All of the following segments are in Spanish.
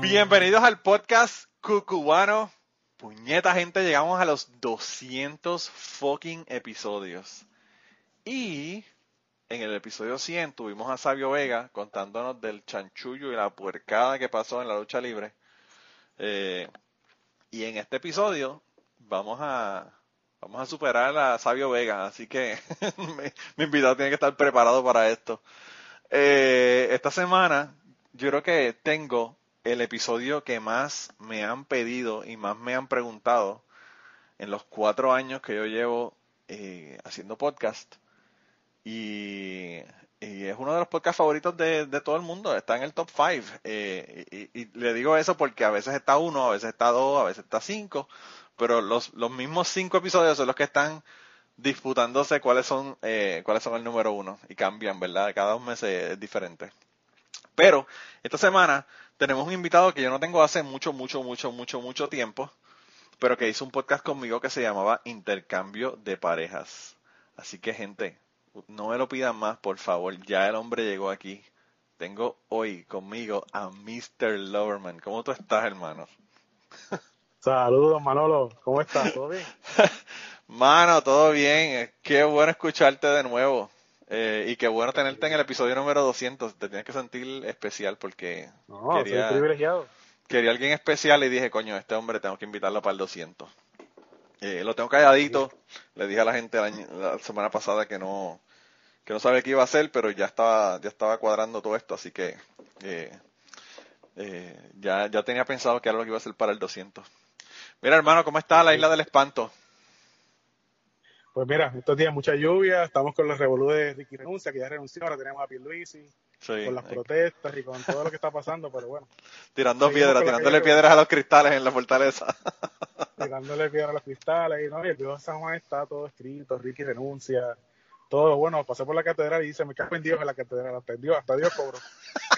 Bienvenidos al podcast cucubano. Puñeta gente, llegamos a los 200 fucking episodios. Y en el episodio 100 tuvimos a Sabio Vega contándonos del chanchullo y la puercada que pasó en la lucha libre. Eh, y en este episodio vamos a, vamos a superar a Sabio Vega, así que mi, invitado tiene que estar preparado para esto. Eh, esta semana yo creo que tengo el episodio que más me han pedido y más me han preguntado en los cuatro años que yo llevo eh, haciendo podcast. Y, es uno de los podcasts favoritos de, todo el mundo, está en el top 5. Eh, y, le digo eso porque a veces está uno, a veces está dos, a veces está cinco, pero los, los mismos cinco episodios son los que están disputándose cuáles son, eh, cuáles son el número uno y cambian, ¿verdad? Cada dos meses es diferente. Pero esta semana tenemos un invitado que yo no tengo hace mucho, mucho, mucho, mucho, mucho tiempo, pero que hizo un podcast conmigo que se llamaba Intercambio de Parejas. Así que gente, no me lo pidan más, por favor, ya el hombre llegó aquí. Tengo hoy conmigo a Mr. Loverman. ¿Cómo tú estás, hermano? Saludos, Manolo. ¿Cómo estás? ¿Todo bien? Mano, todo bien. Qué bueno escucharte de nuevo. Eh, y qué bueno tenerte en el episodio número 200. Te tienes que sentir especial porque quería, privilegiado. quería alguien especial y dije, coño, este hombre tengo que invitarlo para el 200. Eh, lo tengo calladito. Le dije a la gente la, semana pasada que no que no sabía qué iba a hacer, pero ya estaba ya estaba cuadrando todo esto, así que eh, ya, ya tenía pensado que era lo que iba a hacer para el 200. Mira, hermano, ¿cómo está la isla del espanto? Pues mira, estos días mucha lluvia, estamos con los revolú de Ricky Renuncia, que ya renunció, ahora tenemos a Pierluisi, sí, con las protestas y con todo lo que está pasando, pero bueno. Tirando piedras, tirándole piedras a los cristales en la fortaleza. tirándole piedras a los cristales, y no, y el de San Juan está todo escrito, Ricky renuncia, todo, bueno, pasé por la catedral y dice, me cago en Dios en la catedral, hasta Dios, hasta Dios cobró.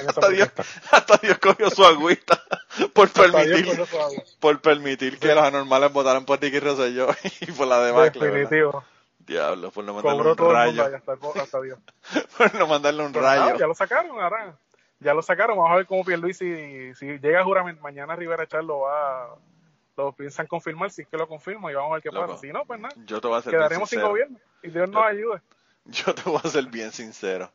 hasta, Dios, hasta Dios cogió su agüita por permitir, por permitir que los anormales votaran por Ricky Rosselló y por la demás. Definitivo. Diablo, por no mandarle un rayo. hasta, Dios. por no mandarle un rayo. ya lo sacaron, ahora. Ya lo sacaron, vamos a ver cómo Pierluisi, si, si llega a juramento, mañana Rivera Echar lo va lo piensan confirmar, si es que lo confirma y vamos a ver qué pasa. Si no, pues nada. Yo te voy a Quedaremos sin gobierno y Dios nos ayude. Yo te voy a ser bien sincero.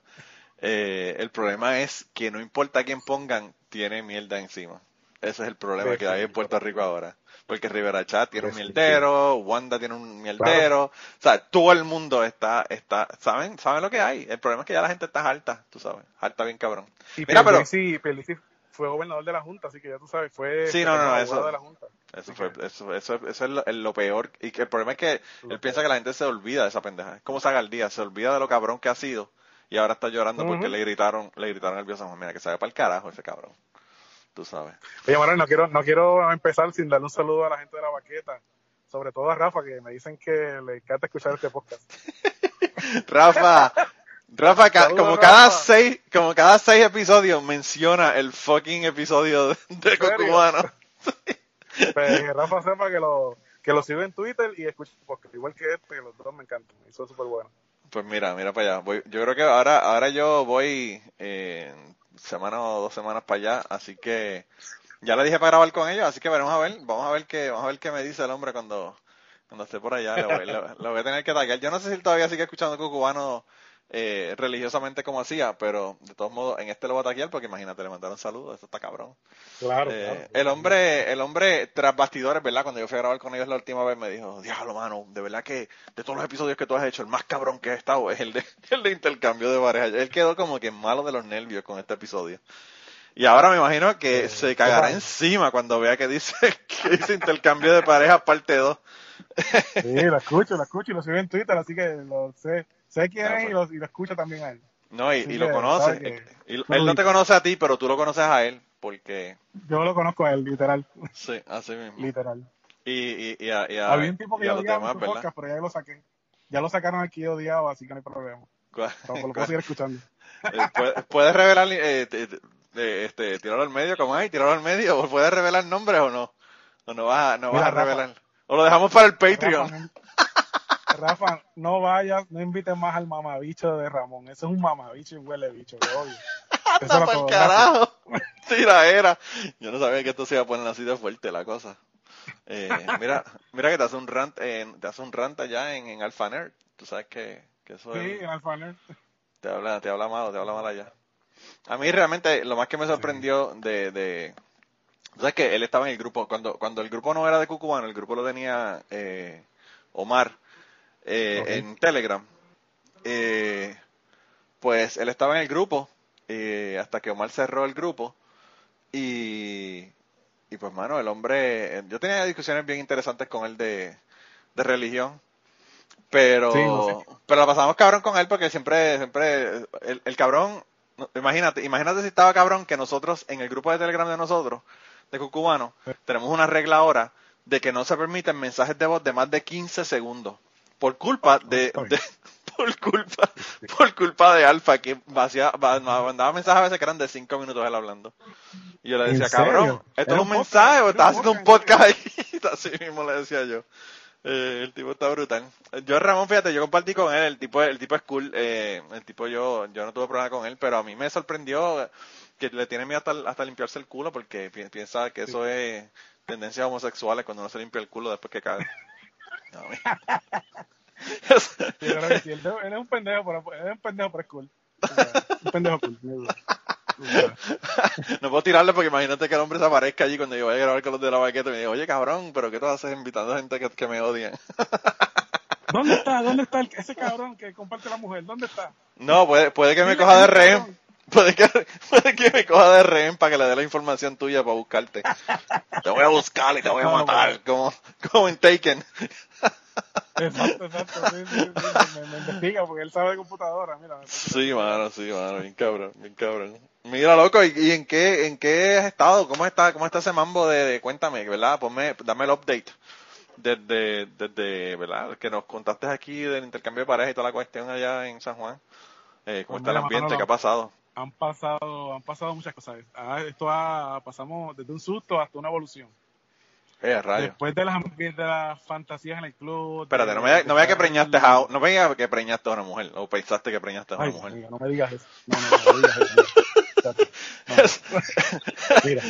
Eh, el problema es que no importa quién pongan, tiene mierda encima. Ese es el problema que hay en Puerto Rico ahora. Porque Rivera Chat tiene un mierdero, Wanda tiene un mierdero. O sea, todo el mundo está, está, ¿saben? ¿Saben lo que hay? El problema es que ya la gente está alta, tú sabes. Alta bien cabrón. Mira, pero... Sí, fue gobernador de la Junta, así que ya tú sabes, fue sí, no, no, eso, de la Junta. Eso, fue, eso, eso, eso, es lo, peor. Y que el problema es que él piensa que la gente se olvida de esa pendeja. Es como día se olvida de lo cabrón que ha sido y ahora está llorando porque le gritaron le gritaron al San Mira, que se para el carajo ese cabrón. Tú sabes. Oye, Manuel, no quiero, no quiero empezar sin darle un saludo a la gente de la baqueta. Sobre todo a Rafa, que me dicen que le encanta escuchar este podcast. Rafa, Rafa, como cada seis, como cada seis episodios menciona el fucking episodio de, de Cocubano. Pues, Rafa sepa que lo, que lo sigo en Twitter y escucho porque igual que este, los dos me encantan, y son súper buenos. Pues mira, mira para allá. Voy, yo creo que ahora, ahora yo voy eh, semana o dos semanas para allá, así que ya le dije para grabar con ellos, así que veremos a ver, vamos a ver qué, vamos a ver qué me dice el hombre cuando, cuando esté por allá. Lo voy, a tener que taguear. Yo no sé si él todavía sigue escuchando Cucubano eh, religiosamente como hacía, pero de todos modos en este lo voy a taquear porque imagínate, le mandaron saludos, eso está cabrón. Claro, eh, El hombre, el hombre tras bastidores, ¿verdad? Cuando yo fui a grabar con ellos la última vez me dijo, diablo, mano, de verdad que de todos los episodios que tú has hecho, el más cabrón que he estado es el de, el de intercambio de pareja. Él quedó como que malo de los nervios con este episodio. Y ahora me imagino que se cagará encima cuando vea que dice que dice intercambio de pareja parte 2. sí, lo escucho, lo escucho y lo sigo en Twitter, así que lo sé Sé quién es y, pues. lo, y, lo, escucha también a él. No, y, lo conoce. él no te conoce a ti, pero tú lo conoces a él, porque... Yo lo conozco a él, literal. Sí, así mismo. Literal. Y, y, a, Había un tipo que yo odiaba podcast, pero ya lo saqué. Ya lo sacaron aquí odiado, así que no hay problema. Pero lo puedo seguir escuchando. Eh, ¿Puedes revelar, eh, este, tirarlo al medio como hay, tirarlo al medio? ¿O puedes revelar nombres o no? ¿O no vas, no vas a revelar? ¿O lo dejamos para el Patreon? Rafa, no vayas, no invites más al mamabicho de Ramón. Ese es un mamabicho y huele bicho, que. Anda para el carajo. Tira era. Yo no sabía que esto se iba a poner así de fuerte la cosa. Eh, mira, mira que te hace un rant, te hace un rant allá en, en Alphaner. Tú sabes que, que eso Sí, en Alphaner. Te habla, te habla malo, te habla mal allá. A mí realmente lo más que me sorprendió de, de sabes que él estaba en el grupo cuando cuando el grupo no era de Cucubano, el grupo lo tenía eh, Omar eh, en Telegram. Eh, pues él estaba en el grupo eh, hasta que Omar cerró el grupo. Y y pues mano el hombre yo tenía discusiones bien interesantes con él de, de religión pero pero la pasamos cabrón con él porque siempre siempre el, el cabrón imagínate imagínate si estaba cabrón que nosotros en el grupo de Telegram de nosotros de Cucubano tenemos una regla ahora de que no se permiten mensajes de voz de más de 15 segundos por culpa de, por culpa por culpa de Alfa que vacía, mandaba mensajes a veces que eran de 5 minutos él hablando. Y yo le decía cabrón esto es un mensaje o estás haciendo un podcast. ahí así mismo le decía yo. Eh, el tipo está brutal. Yo Ramón, fíjate, yo compartí con él, el tipo, el tipo es cool, eh, el tipo yo, yo no tuve problema con él, pero a mí me sorprendió que le tiene miedo hasta, hasta limpiarse el culo porque piensa que eso es tendencias homosexuales cuando uno se limpia el culo después que cae. Él es un pendejo, pero es un pendejo, pero es cool. Un pendejo cool. no puedo tirarle porque imagínate que el hombre se aparezca allí cuando yo vaya a grabar con los de la baqueta y me diga, oye cabrón, pero ¿qué tú haces invitando a gente que, que me odian? ¿Dónde está? ¿Dónde está ese cabrón que comparte la mujer? ¿Dónde está? No, puede, puede que me coja de rehén. Puede que, puede que me coja de rehén para que le dé la información tuya para buscarte. Te voy a buscar y te voy a matar, como, como en Taken. Exacto, exacto. Sí, sí, sí, me, investiga porque él sabe de computadora, mira. Sí, mano, sí, mano, bien cabrón, bien cabrón. Mira, loco, ¿y, en qué en qué has estado? ¿Cómo está cómo está ese mambo de, cuéntame, verdad? Ponme, dame el update desde, desde, ¿verdad? Que nos contaste aquí del intercambio de parejas y toda la cuestión allá en San Juan. Eh, ¿Cómo pues está el ambiente? ¿Qué ha pasado? Han pasado, han pasado muchas cosas. Ah, esto ha, pasamos desde un susto hasta una evolución. Eh, Después de las, de las fantasías en el club. Espérate, no me, no que preñaste a, no me que preñaste a una mujer, o pensaste que preñaste a una mujer. no me digas eso. No, no, no, me digas eso. Mira,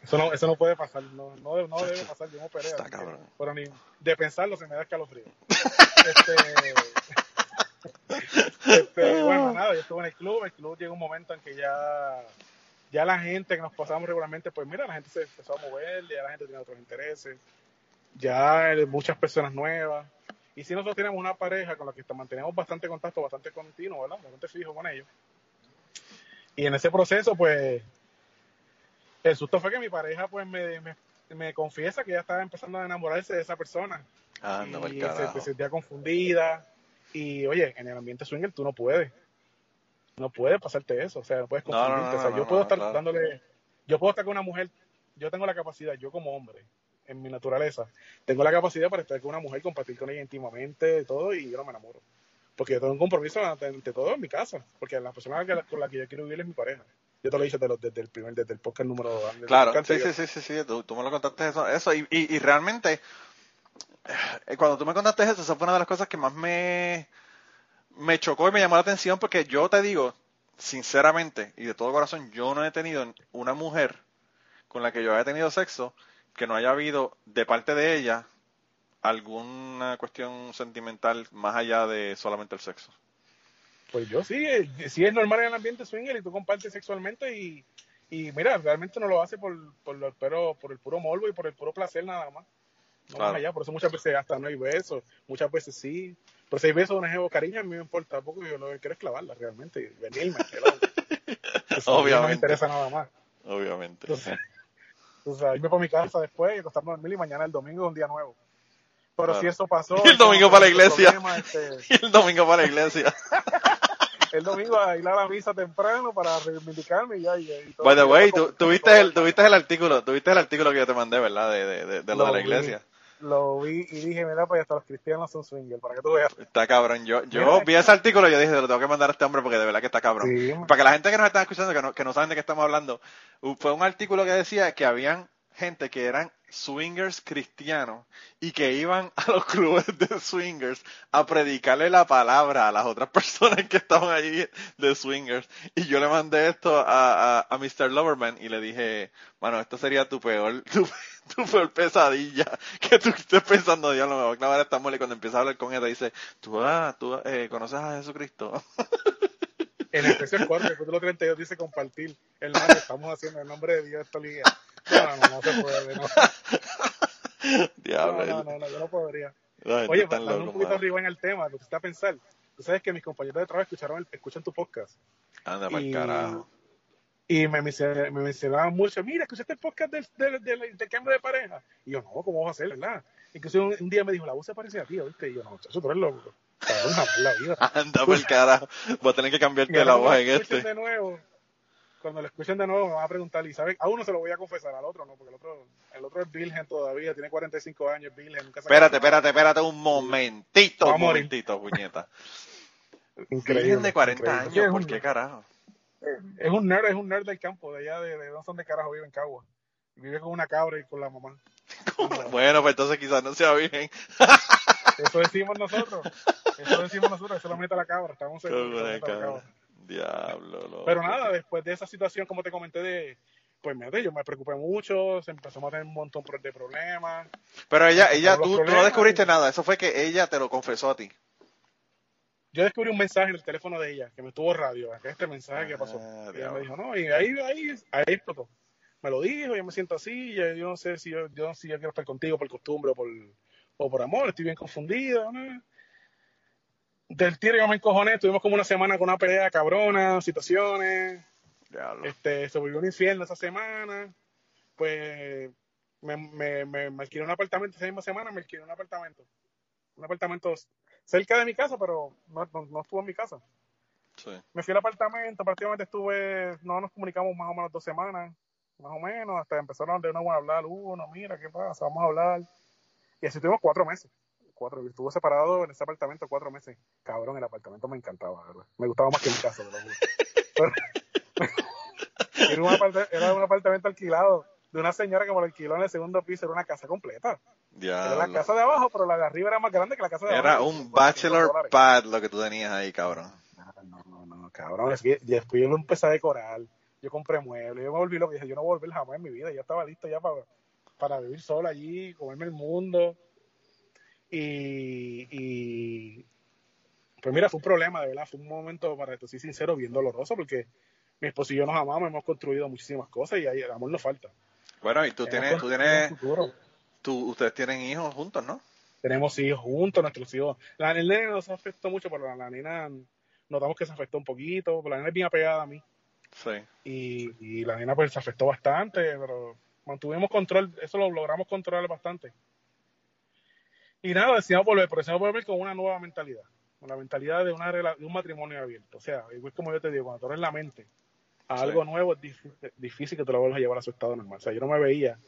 eso no, eso no puede pasar, no, no, no debe pasar, yo me operé. Está cabrón. pero ni de pensarlo se me da escalofrío. este, este, bueno, nada, yo estuve en el club, el club llega un momento en que ya ya la gente que nos pasamos regularmente, pues mira, la gente se empezó a mover, ya la gente tiene otros intereses, ya muchas personas nuevas. Y si nosotros tenemos una pareja con la que mantenemos bastante contacto, bastante continuo, ¿verdad? Bastante fijo con ellos. Y en ese proceso, pues, el susto fue que mi pareja, pues, me, me, confiesa que ya estaba empezando a enamorarse de esa persona. Ah, no, y se, sentía confundida. Y, oye, en el ambiente swinger tú no puedes no puede pasarte eso, o sea, no puedes confundirte. o sea, yo puedo estar dándole, yo puedo estar con una mujer, yo tengo la capacidad, yo como hombre, en mi naturaleza, tengo la capacidad para estar con una mujer, compartir con ella íntimamente, todo, y yo no me enamoro. Porque yo tengo un compromiso ante, todo en mi casa, porque la persona con la que yo quiero vivir es mi pareja. Yo te lo dije desde, el primer, desde el podcast número dos. Claro, sí, sí, sí, sí, sí, tú, me lo contaste eso, eso y, y, y realmente, cuando tú me contaste eso, esa fue una de las cosas que más me, me chocó y me llamó la atención porque yo te digo, sinceramente y de todo corazón, yo no he tenido una mujer con la que yo haya tenido sexo que no haya habido de parte de ella alguna cuestión sentimental más allá de solamente el sexo. Pues yo sí, eh, sí es normal en el ambiente swinger y tú compartes sexualmente y, y mira, realmente no lo hace por, por, pero por el puro morbo y por el puro placer nada más. No más allá, por eso muchas veces hasta no hay besos, muchas veces sí, pero si hay besos, una jevo cariño, a mí me importa poco, yo lo que quiero es clavarla realmente, y venirme. Obviamente. No me interesa nada más. Obviamente. Entonces, entonces irme para mi casa después y acostarme a dormir y mañana el domingo es un día nuevo. Pero si eso pasó. Y el domingo para la iglesia. Este y el domingo para la iglesia. el domingo a ir a la misa temprano para reivindicarme y ya. Y, y todo. By the way, tú, tuviste el, tuviste el artículo, tuviste el artículo que yo te mandé, ¿verdad? De, de, de, de lo de la vi, iglesia. Lo vi y dije, mira, pues hasta los cristianos son swingers, para que tú veas. Está cabrón. Yo, yo Mira, vi ese artículo y yo dije, lo tengo que mandar a este hombre porque de verdad que está cabrón. Sí. Para que la gente que nos está escuchando, que no, que no saben de qué estamos hablando, fue un artículo que decía que habían gente que eran swingers cristianos y que iban a los clubes de swingers a predicarle la palabra a las otras personas que estaban allí de swingers. Y yo le mandé esto a, a, Mr. Loverman y le dije, bueno, esto sería tu peor, tu, tu peor pesadilla, que tú estés pensando, Dios, no me va a clavar esta mole y cuando empieza a hablar con ella dice, tú, ah, tú eh, conoces a Jesucristo. En Efesios 4, después de los 32 dice compartir. Hermano, estamos haciendo en el nombre de Dios esta liga. No, no, no se puede. No, Diablo. no, no, no, yo no podría. Oye, para darle un poquito arriba en el tema, lo que está a pensar. Tú sabes que mis compañeros de trabajo escucharon el- escuchan tu podcast. Anda para el carajo. Y me, mencionaban- me mencionaban mucho, mira, escuchaste el podcast del, del, del intercambio de pareja. Y yo, no, ¿cómo vas a hacer, verdad? Incluso un, un día me dijo, la voz se parece a ti, ¿viste? Y yo, no, muchacho, tú eres loco. La vida. Anda para el carajo. Voy a tener que cambiarte la voz en este. de nuevo, cuando lo escuchen de nuevo me van a preguntar, y ¿sabes? A uno se lo voy a confesar, al otro no, porque el otro, el otro es virgen todavía, tiene 45 años, es virgen, nunca se Espérate, espérate, espérate un momentito, un momentito, puñeta. Increíble. Virgen de 40 increíble. Sí, años, ¿por qué carajo? Es un nerd, es un nerd del campo, de allá de, de no sé dónde carajo vive en Cagua. Vive con una cabra y con la mamá. Bueno, pues entonces quizás no sea virgen. Eso decimos nosotros. Eso decimos nosotros, eso lo mete a la cabra, estamos seguros. Diablo, loco. Pero nada, después de esa situación, como te comenté, de, pues mira, yo me preocupé mucho, se empezó a tener un montón de problemas. Pero ella, ella, tú, tú no descubriste nada. Eso fue que ella te lo confesó a ti. Yo descubrí un mensaje en el teléfono de ella que me estuvo radio, que este mensaje que pasó. Ah, Y ella me dijo, no, y ahí, ahí, ahí explotó. Me lo dijo, yo me siento así, yo, yo no sé si yo, yo, si yo quiero estar contigo por costumbre o por, o por amor, estoy bien confundido. ¿no? Del tiro yo me encojoné, estuvimos como una semana con una pelea cabrona, situaciones, Diablo. este, se volvió un infierno esa semana, pues me, me, me, me alquilé un apartamento esa misma semana, me alquilé un apartamento. Un apartamento cerca de mi casa, pero no, no, no estuvo en mi casa. Sí. Me fui al apartamento, prácticamente estuve, no nos comunicamos más o menos dos semanas, más o menos, hasta empezaron de nuevo a hablar, uno, mira, ¿qué pasa? Vamos a hablar. Y así estuvimos cuatro meses. Cuatro, estuve separado en ese apartamento cuatro meses. Cabrón, el apartamento me encantaba, ¿verdad? Me gustaba más que mi casa. Pero- era, un era un apartamento alquilado de una señora que me lo alquiló en el segundo piso, era una casa completa. Era la casa de abajo, pero la de arriba era más grande que la casa de Era abajo. un bachelor pad lo que tú tenías ahí, cabrón. Ah, No, no, no, cabrón. Es que después yo lo empecé a decorar. Yo compré muebles. Yo me volví lo que dije. Yo no voy a volver jamás en mi vida. Ya estaba listo ya para, para vivir solo allí, comerme el mundo. Y, y. Pues mira, fue un problema, de verdad. Fue un momento, para ser sincero, bien doloroso porque mi esposo y yo nos amamos. Hemos construido muchísimas cosas y ahí el amor nos falta. Bueno, y tú Hemos tienes, tú tienes, tú, ustedes tienen hijos juntos, ¿no? tenemos hijos juntos, nuestros hijos. La, el nene no se afectó mucho, pero la, la nena notamos que se afectó un poquito. pero La nena es bien apegada a mí. Sí. y, y la nena pues se afectó bastante, pero mantuvimos control, eso lo logramos controlar bastante. Y nada, decidimos volver, pero decidimos volver con una nueva mentalidad, con la mentalidad de, una, de un matrimonio abierto. O sea, igual como yo te digo, cuando tú eres la mente a Sí. algo nuevo es difícil, difícil que te lo vuelvas a llevar a su estado normal. O sea, yo no me veía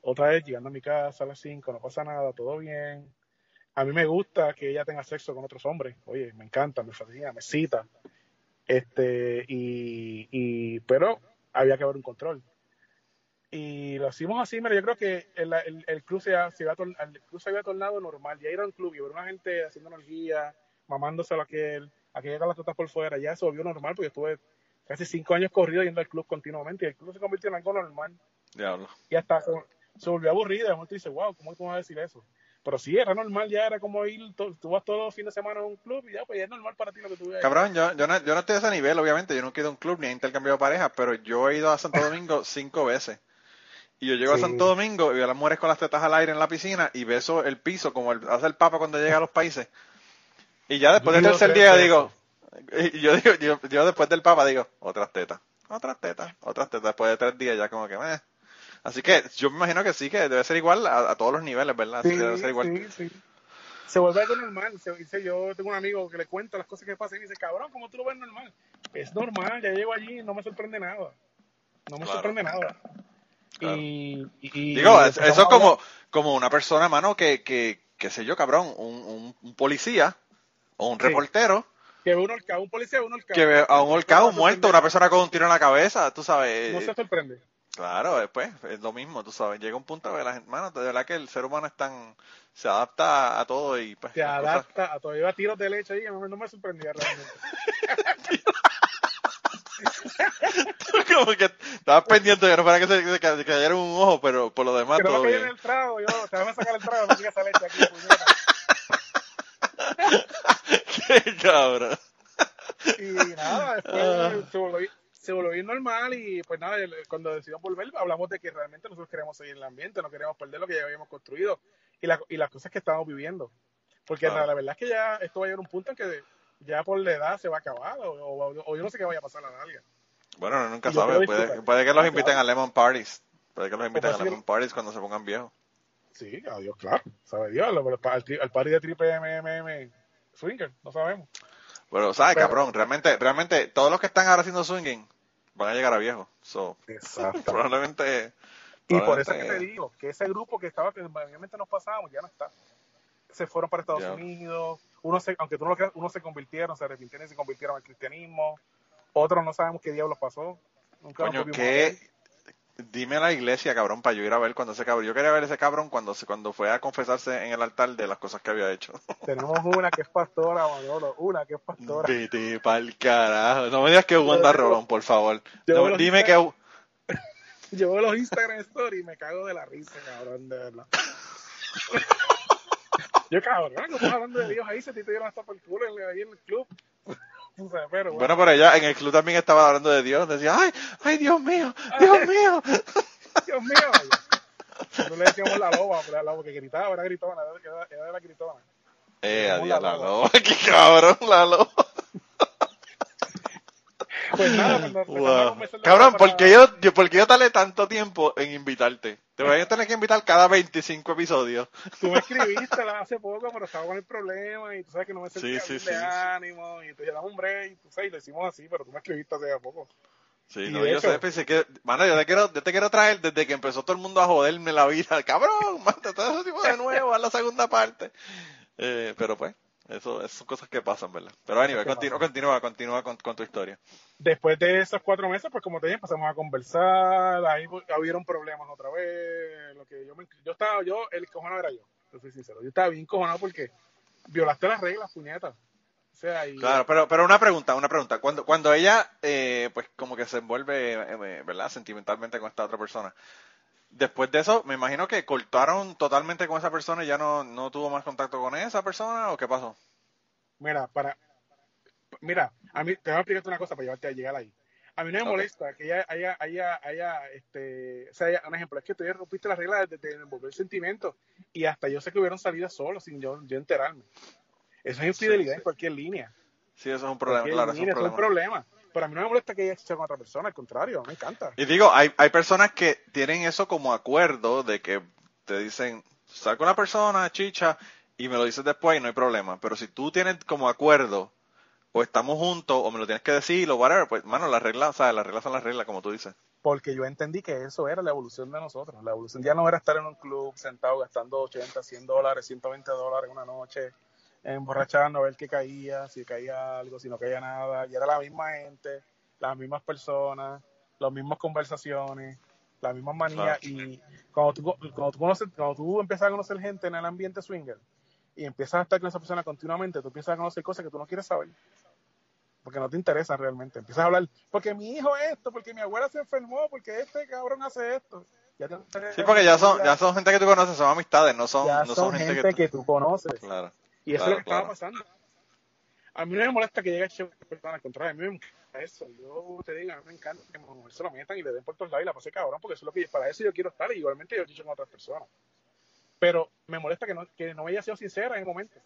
otra vez llegando a mi casa a las 5, no pasa nada, todo bien. A mí me gusta que ella tenga sexo con otros hombres. Oye, me encanta, me fascina, me cita. Este, y, y, pero había que haber un control. Y lo hicimos así, mira, yo creo que el, el, el club, se, ha- se había tor- el club se había tornado normal. Ya ir a un club y ver una gente haciendo energía, mamándoselo a aquel, aquel con las tetas por fuera, ya se volvió normal porque estuve casi cinco años corrido yendo al club continuamente y el club se convirtió en algo normal. Diablo. Y hasta se, se volvió aburrido. Y momento dice, wow, ¿cómo tú vas a decir eso? Pero sí, era normal, ya era como ir, to- tú vas todos los fines de semana a un club y ya, pues ya es normal para ti lo que tú veas. Cabrón, yo, yo, no, yo no estoy a ese nivel, obviamente. Yo nunca he ido a un club ni he intercambiado parejas, pero yo he ido a Santo Domingo cinco veces. Y yo llego a Sí. Santo Domingo y veo a las mujeres con las tetas al aire en la piscina y beso el piso como el- hace el Papa cuando llega a los países. Y ya después del tercer día digo, y yo digo, yo, yo después del Papa digo, otras tetas, otras tetas, otras tetas. Después de tres días ya como que. Así que yo me imagino que sí, que debe ser igual a, a todos los niveles, ¿verdad? Sí, debe ser igual. sí, sí. se vuelve algo normal. Se, dice, yo tengo un amigo que le cuenta las cosas que pasan y dice, cabrón, ¿cómo tú lo ves normal? Es normal, ya llego allí y no me sorprende nada. No me Claro. sorprende nada. Claro. Y, y- Digo, y eso es como, como una persona, mano, que, que, qué sé yo, cabrón, un, un, un policía o un Sí. reportero Que ve un horcado, un policía un horcado. que ve a un holcado, No un muerto, una persona con un tiro en la cabeza, tú sabes. No se sorprende. Claro, después es lo mismo, tú sabes. Llega un punto que la gente, mano, de verdad que el ser humano es tan, se adapta a todo y pues. Se las cosas- adapta a todo. Lleva tiros de leche ahí, no me sorprendía realmente. como que estabas pendiente de no fuera que se, que se cayera un ojo, pero por lo demás Que no todo me bien. el trago, yo, te voy a sacar el trago, no esa leche aquí, puñeta. Qué cabrón. Y nada, después se volvió, se volvió normal y pues nada, cuando decidimos volver hablamos de que realmente nosotros queremos seguir en el ambiente, no queremos perder lo que ya habíamos construido y, la- y las cosas que estamos viviendo. Porque la, la verdad es que ya esto va a llegar a un punto en que ya por la edad se va a acabar o, o- o yo no sé qué vaya a pasar a la larga. Bueno, uno nunca sabe, puede, que los Ah, inviten a Lemon Parties. Puede que los inviten a Lemon Parties cuando se pongan viejos. Sí, adiós, claro, sabe Dios, al, al party de triple MMM Swinger, no sabemos. Pero, ¿sabes, Pero- cabrón? Realmente, realmente, todos los que están ahora haciendo swinging van a llegar a viejos. So, Exacto. probablemente. Y por eso es que te digo que ese grupo que estaba, que obviamente nos pasábamos, ya no está. Se fueron para Estados. Unidos, unos se, aunque tú no lo creas, unos se convirtieron, se arrepintieron y se convirtieron al cristianismo, otros no sabemos qué diablos pasó. Nunca Coño, ¿qué? Dime a la iglesia, cabrón, para yo ir a ver cuando ese cabrón. Yo quería ver ese cabrón cuando, cuando fue a confesarse en el altar de las cosas que había hecho. Tenemos una que es pastora, Manolo, una que es pastora. Vete pa'l carajo. No me digas que Wanda Rolón, por favor. No, dime Instagram- que. Yo veo los Instagram Stories y me cago de la risa, cabrón, de verdad. Yo, cabrón, ¿no? estamos hablando de Dios ahí, se te dieron hasta por el culo ahí en el club. O sea, pero bueno. Bueno, pero ella en el club también estaba hablando de Dios. Decía, ay, ay, Dios mío, Dios mío. Dios mío. Nosotros le decíamos la loba, pero la loba que gritaba, era gritona, era, era la gritona. Eh, adiós, la la loba. loba. Qué cabrón, la loba. Pues nada, cuando Wow. Cabrón, para- ¿por qué yo, yo, por qué yo tardé tanto tiempo en invitarte? Te voy a tener que invitar cada 25 episodios. Tú me escribiste hace poco, pero estaba con el problema y tú sabes que no me sentía Sí, sí, de ánimo y te damos un break y tú sabes, y lo hicimos así, pero tú me escribiste hace poco. Sí, Y no, yo hecho- sé, pensé que, mano, yo te quiero, yo te quiero traer desde que empezó todo el mundo a joderme la vida. Cabrón, manda todo eso tipo de nuevo a la segunda parte. Eh, pero pues, eso, son cosas que pasan, ¿verdad? Pero anyway, continúa, continúa, continúa con, con tu historia. Después de esos cuatro meses, pues como te dije, empezamos a conversar, ahí hubieron problemas otra vez, lo que yo me, yo estaba, yo, el cojonado era yo, te soy sincero, yo estaba bien cojonado porque violaste las reglas, puñetas. O sea, y Claro, pero, pero una pregunta, una pregunta. Cuando, cuando ella, eh, pues como que se envuelve, eh, ¿verdad? Sentimentalmente con esta otra persona. Después de eso, me imagino que cortaron totalmente con esa persona y ya no, no tuvo más contacto con esa persona o qué pasó. Mira, para. Mira, a mí te voy a explicarte una cosa para llevarte a llegar ahí. A mí no me molesta que ella haya, haya, haya, este, o sea, un ejemplo, es que tú ya rompiste las reglas de, de envolver sentimientos y hasta yo sé que hubieron salido solos sin yo, yo enterarme. Eso es infidelidad Sí, sí. en cualquier línea. Sí, eso es un problema, Cualquier claro, eso es línea, eso es un problema. Pero a mí no me molesta que ella esté con otra persona, al contrario, me encanta. Y digo, hay, hay personas que tienen eso como acuerdo de que te dicen, sal con la persona, chicha, y me lo dices después y no hay problema. Pero si tú tienes como acuerdo, o estamos juntos, o me lo tienes que decir, o whatever, pues, mano, las reglas, o sea, las reglas son las reglas, como tú dices. Porque yo entendí que eso era la evolución de nosotros. La evolución ya no era estar en un club sentado gastando 80, 100 dólares, 120 dólares una noche, emborrachando a ver qué caía, si caía algo, si no caía nada. Y era la misma gente, las mismas personas, las mismas conversaciones, las mismas manías. Y cuando tú, cuando, tú conoces, cuando tú empiezas a conocer gente en el ambiente swinger y empiezas a estar con esa persona continuamente, tú empiezas a conocer cosas que tú no quieres saber. Porque no te interesa realmente. Empiezas a hablar, porque mi hijo esto, porque mi abuela se enfermó, porque este cabrón hace esto. Ya te interesa. Sí, porque ya son, ya son gente que tú conoces, son amistades, no son, Ya no son son gente, gente que, que tú conoces. tú- Claro. Y eso Claro, es lo que estaba pasando. A mí no me molesta que llegue persona, al contrario, a mí me encanta eso. Yo te digo, a mí me encanta que mujer se lo metan y le den por todos lados y la pase cabrón, porque eso es lo que para eso yo quiero estar y igualmente yo he dicho con otras personas. Pero me molesta que no, que no haya sido sincera en el momento.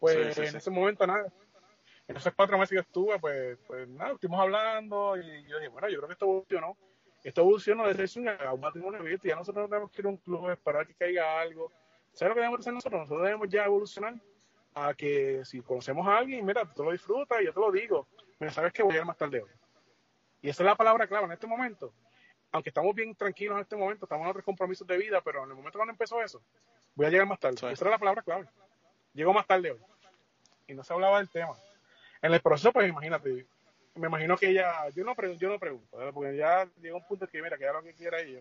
Pues Sí, sí, en ese momento nada. En esos cuatro meses que estuve, pues, pues nada, estuvimos hablando y yo dije, bueno, yo creo que esto evolucionó. Esto evolucionó desde un un matrimonio abierto. Ya nosotros no tenemos que ir a un club, esperar que caiga algo. ¿Sabes lo que debemos hacer nosotros? Nosotros debemos ya evolucionar a que si conocemos a alguien, mira, tú lo disfrutas y yo te lo digo, mira, sabes que voy a llegar más tarde hoy. Y esa es la palabra clave en este momento. Aunque estamos bien tranquilos en este momento, estamos en otros compromisos de vida, pero en el momento cuando empezó eso, voy a llegar más tarde. Sí. Esa era la palabra clave. Llego más tarde hoy. Y no se hablaba del tema. En el proceso, pues imagínate, me imagino que ella, yo no, pre- yo no pregunto, ¿verdad? porque ya llegó un punto que, mira, que haga lo que quiera ella.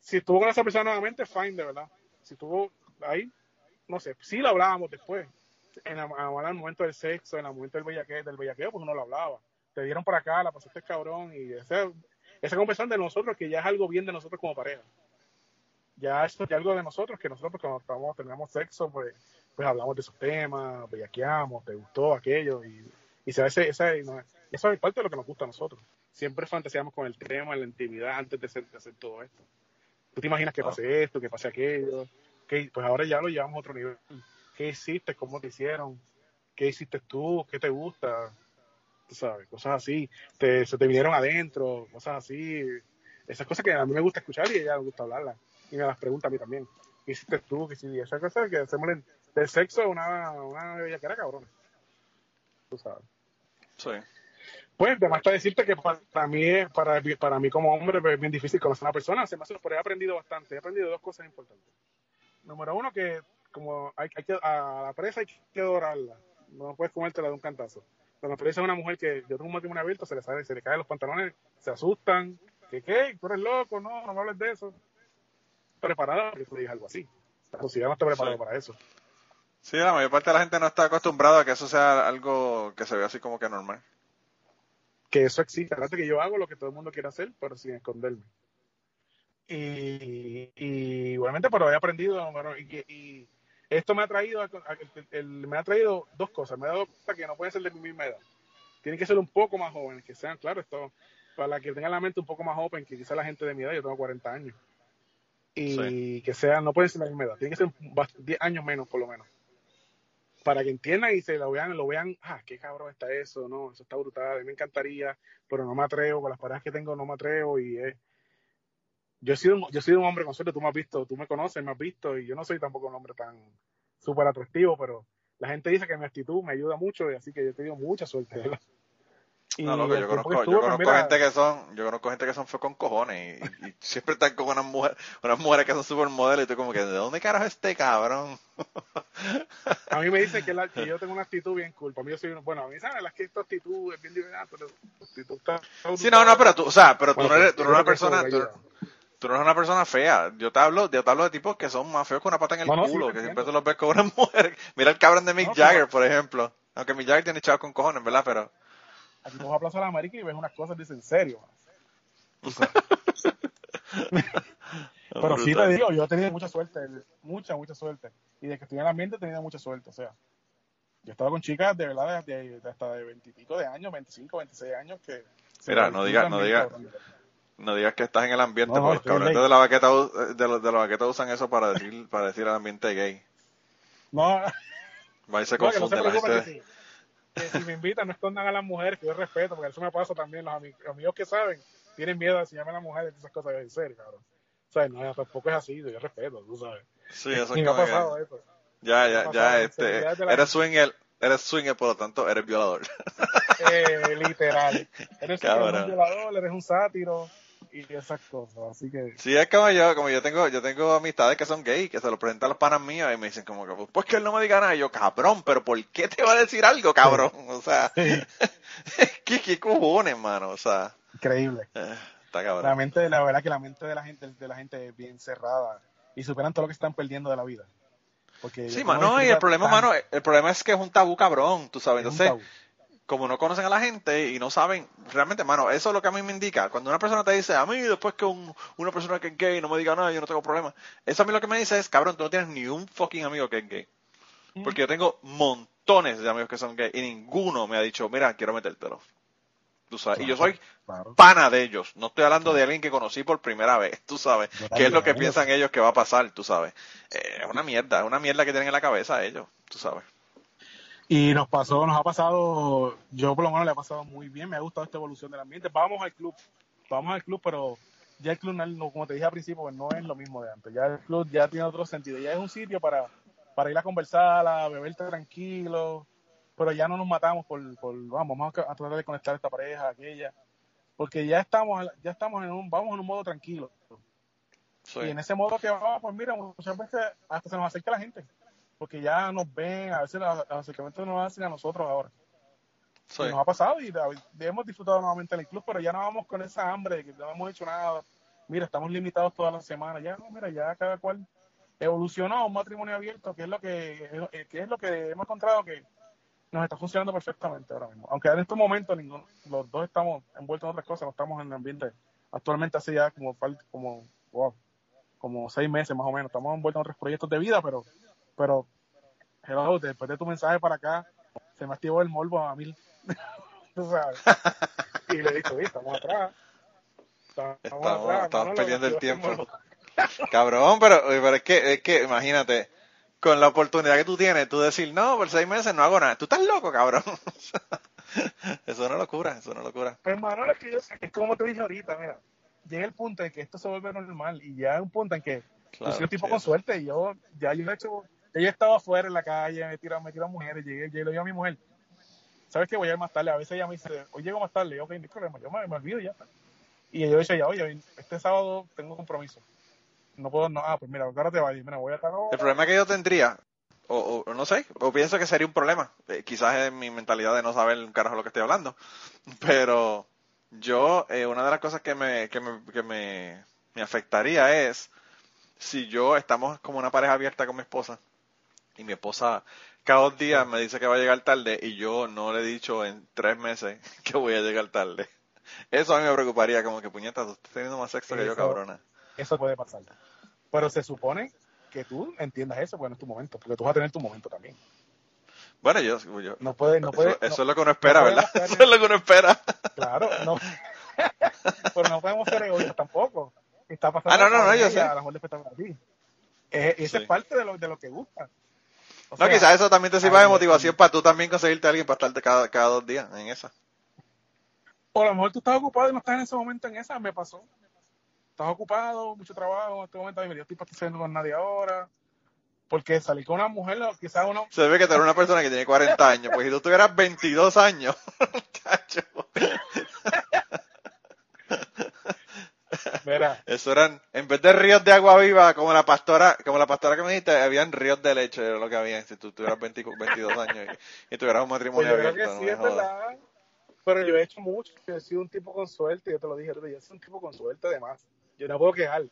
Si estuvo con esa persona nuevamente, fine, de verdad. Si estuvo ahí, no sé, sí lo hablábamos después. En la- en el momento del sexo, en el momento del bellaqueo, del bellaqueo, pues uno lo hablaba. Te dieron para acá, la pasaste cabrón, y esa, esa conversación de nosotros, que ya es algo bien de nosotros como pareja. Ya esto es algo de nosotros, que nosotros pues, cuando estamos, tenemos sexo, pues, pues hablamos de esos temas, bellaqueamos, te gustó aquello, y, y se ese, ese, no, eso es parte de lo que nos gusta a nosotros. Siempre fantaseamos con el tema, la intimidad, antes de hacer todo esto. Tú te imaginas que Ah. pase esto, que pase aquello, que pues ahora ya lo llevamos a otro nivel. ¿Qué hiciste? ¿Cómo te hicieron? ¿Qué hiciste tú? ¿Qué te gusta? Tú sabes, cosas así. Te, se te vinieron adentro, cosas así. Esas cosas que a mí me gusta escuchar y a ella le gusta hablarlas. Y me las pregunta a mí también. ¿Qué hiciste tú? ¿Qué hiciste? Esas cosas que hacemos del sexo una, una bellaquera cabrona. Tú sabes. Sí. Pues, además está decirte que para, mí, es- para, para mí como hombre es bien difícil conocer a una persona, se me hace, pero he aprendido bastante, he aprendido dos cosas importantes. Número uno, que como hay, hay que, a la presa hay que adorarla, no puedes comértela de un cantazo. Cuando presa es una mujer que yo tengo un matrimonio abierto, se le sale, se le caen los pantalones, se asustan, que qué, tú eres loco, no, no me hables de eso. Preparada para que tú le digas algo así. La sociedad no está preparada Sí. para eso. Sí, la mayor parte de la gente no está acostumbrada a que eso sea algo que se ve así como que normal. Que eso existe. Que yo hago lo que todo el mundo quiere hacer, pero sin esconderme. Y, y igualmente, pero he aprendido, bueno, y, y esto me ha traído, a- a- el- el- me ha traído dos cosas. Me ha dado cuenta que no pueden ser de mi misma edad. Tienen que ser un poco más jóvenes, que sean, claro, esto, para que tengan la mente un poco más joven que quizá la gente de mi edad, yo tengo 40 años. Y que sean, no pueden ser de la misma edad, tienen que ser bast- 10 años menos, por lo menos. Para que entiendan y se lo vean, lo vean, ah, qué cabrón está eso, no, eso está brutal, a mí me encantaría, pero no me atrevo, con las parejas que tengo no me atrevo y es... Yo he sido, yo he sido un hombre con suerte, tú me has visto, tú me conoces, me has visto y yo no soy tampoco un hombre tan súper atractivo, pero la gente dice que mi actitud me ayuda mucho y así que yo he tenido mucha suerte, ¿verdad? No, el yo conozco, que yo pues, conozco mira, gente que son, yo conozco gente que son fue con cojones y, y siempre están con unas mujeres, unas mujeres que son supermodelos y tú como que, ¿de dónde carajo es este cabrón? A mí me dicen que, la- que yo tengo una actitud bien cool. Para mí yo soy, bueno, a mí saben las que esta actitud es bien liberal, pero tu actitud está... Sí, no, no, pero tú, o sea, pero tú Bueno, no eres, tú yo no eres una persona, tú, no eres una persona fea. Yo te hablo, yo te hablo de tipos que son más feos que una pata en el No, no, sí, culo, que siempre tú los ves con una mujer. Mira el cabrón de Mick Jagger, por ejemplo. Aunque Mick Jagger tiene chavos con cojones, ¿verdad? Pero, Aquí tú vas a Plaza de la América y ves unas cosas, dicen, en serio. Pero sí te brutal. digo, yo he tenido mucha suerte, mucha, mucha suerte. Y de que estoy en el ambiente he tenido mucha suerte. O sea, yo he estado con chicas de verdad de, de- hasta de veintipico de años, 25, 26 años que... Mira, no diga- disfrutan no bien, diga- cabrón. No digas que estás en el ambiente, No, porque los en cabrones de la baqueta, u- de los, de la baqueta usan eso para decir, para decir el ambiente gay. No, Va y se no, que no se confunde la que gente. si, que si me invitan no escondan a las mujeres, que yo respeto, porque eso me pasa también. Los amigos, amigos que saben tienen miedo de enseñarme a las mujeres esas cosas. En serio, cabrón. Sea, no, tampoco es así, yo respeto, tú sabes. Sí, eso es ha pasado eso. Ya, ya, ya, este, eres swinger, eres swinger, por lo tanto, eres violador. Eh, literal. Eres Cabrón. un violador, eres un sátiro y esas cosas. Así que, Sí, es como yo, como yo tengo, yo tengo amistades que son gay, que se lo presentan a los panas míos y me dicen como que, pues que él no me diga nada. Y yo, cabrón, pero ¿por qué te va a decir algo, cabrón? O sea, ¿qué, qué cojones, mano? O sea, increíble. eh, está La mente, la verdad que la mente de la gente, de la gente es bien cerrada y superan todo lo que están perdiendo de la vida. Porque Sí, mano, y el problema, mano, el problema es que es un tabú cabrón, tú sabes. Entonces, como no conocen a la gente y no saben, realmente, mano, eso es lo que a mí me indica. Cuando una persona te dice, a mí después que un- una persona que es gay no me diga nada, yo no tengo problema. Eso a mí lo que me dice es, cabrón, tú no tienes ni un fucking amigo que es gay. Porque yo tengo montones de amigos que son gay y ninguno me ha dicho, mira, quiero metértelo. Tú sabes, y yo soy Claro. pana de ellos. No estoy hablando de alguien que conocí por primera vez, tú sabes. ¿Qué es lo que piensan ellos que va a pasar, tú sabes? Eh, es una mierda, es una mierda que tienen en la cabeza ellos, tú sabes. Y nos pasó, nos ha pasado, yo por lo menos le ha pasado muy bien, me ha gustado esta evolución del ambiente. Vamos al club, vamos al club, pero ya el club, no, como te dije al principio, pues no es lo mismo de antes. Ya el club ya tiene otro sentido. Ya es un sitio para, para ir a conversar, a beber tranquilo, pero ya no nos matamos por, por vamos, vamos a, tratar de conectar a esta pareja, aquella, porque ya estamos, ya estamos en un, vamos en un modo tranquilo. Y en ese modo que vamos, pues mira, muchas veces hasta se nos acerca la gente, porque ya nos ven, a veces los, acercamientos nos hacen a nosotros ahora. Nos ha pasado y hemos disfrutado nuevamente en el club, pero ya no vamos con esa hambre de que no hemos hecho nada. Mira, estamos limitados toda la semana. Ya no, mira, ya cada cual evolucionó a un matrimonio abierto, que es lo que, que es lo que hemos encontrado que nos está funcionando perfectamente ahora mismo. Aunque en estos momentos ninguno, los dos estamos envueltos en otras cosas, no estamos en el ambiente. Actualmente hace ya como como wow, como seis meses más o menos. Estamos envueltos en otros proyectos de vida, pero, pero, después de tu mensaje para acá, se me activó el morbo a mil. ¿Tú sabes? y le he dicho, estamos atrás. Estamos, estamos, estamos perdiendo el tiempo. Cabrón, pero, pero es que, es que, imagínate, con la oportunidad que tú tienes, tú decir, no, por seis meses no hago nada. Tú estás loco, cabrón. eso es una locura, eso es una locura. Pues, hermano, es que yo es como te dije ahorita, mira, llega el punto en que esto se vuelve normal y ya es un punto en que yo soy un tipo con suerte y yo, ya yo he hecho, yo he estado afuera en la calle, me tiro, me tiro a mujeres, llegué, llegué, le digo a mi mujer, ¿sabes qué? Voy a ir más tarde. A veces ella me dice, hoy llego más tarde. Yo, ok, no hay problema, yo me, me olvido ya. Y yo dicho ya, oye, este sábado tengo compromiso no puedo, no, ah, pues mira, ahora te va a mira, voy a estar El problema que yo tendría, o, o, no sé, o pienso que sería un problema, eh, quizás es mi mentalidad de no saber un carajo lo que estoy hablando, pero yo, eh, una de las cosas que me, que me, que me, me afectaría es si yo estamos como una pareja abierta con mi esposa y mi esposa cada dos días me dice que va a llegar tarde y yo no le he dicho en tres meses que voy a llegar tarde. Eso a mí me preocuparía, como que puñeta, tú estás teniendo más sexo que yo, cabrona. Eso puede pasar. Pero se supone que tú entiendas eso, bueno, es tu momento, porque tú vas a tener tu momento también. Bueno, yo, no puede, no puede, eso, es lo que uno espera, ¿verdad? Eso es lo que uno espera. Claro, no. pero no podemos ser egoístas tampoco. Está pasando ah, no, no, no, yo sé. A la mejor a ti. Eh, esa es parte de lo, de lo que gusta. no, quizás eso también te sirva de motivación para tú también conseguirte a alguien para estarte cada, cada dos días en esa. O a lo mejor tú estás ocupado y no estás en ese momento en esa, me pasó estás ocupado, mucho trabajo en este momento, y me estoy participando con nadie ahora. Porque salir con una mujer, quizás uno... Se ve que tú eres una persona que tiene 40 años, pues si tú tuvieras 22 años, Mira. Eso eran, en vez de ríos de agua viva, como la pastora, como la pastora que me dijiste, habían ríos de leche, era lo que había, si tú tuvieras 22 años y, tuvieras un matrimonio pues abierto. sí, es verdad. Pero yo he hecho mucho, yo he sido un tipo con suerte, yo te lo dije, yo he sido un tipo con suerte además yo no puedo quejar.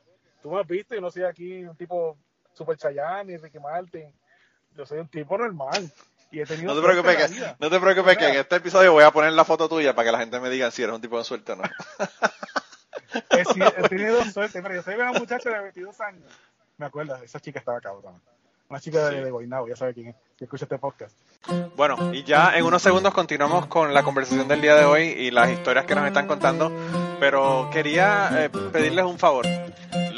Tú me has visto, yo no soy aquí un tipo super Chayanne ni Ricky Martin. Yo soy un tipo normal. Y he tenido no te preocupes, que, no te preocupes que en este episodio voy a poner la foto tuya para que la gente me diga si eres un tipo de suerte o no. he, he tenido suerte, pero yo soy una muchacha de 22 años. Me acuerdo, esa chica estaba cabrón. Una chica de, de ya sabe quién es, que escucha este podcast. Bueno, y ya en unos segundos continuamos con la conversación del día de hoy y las historias que nos están contando, pero quería eh, pedirles un favor.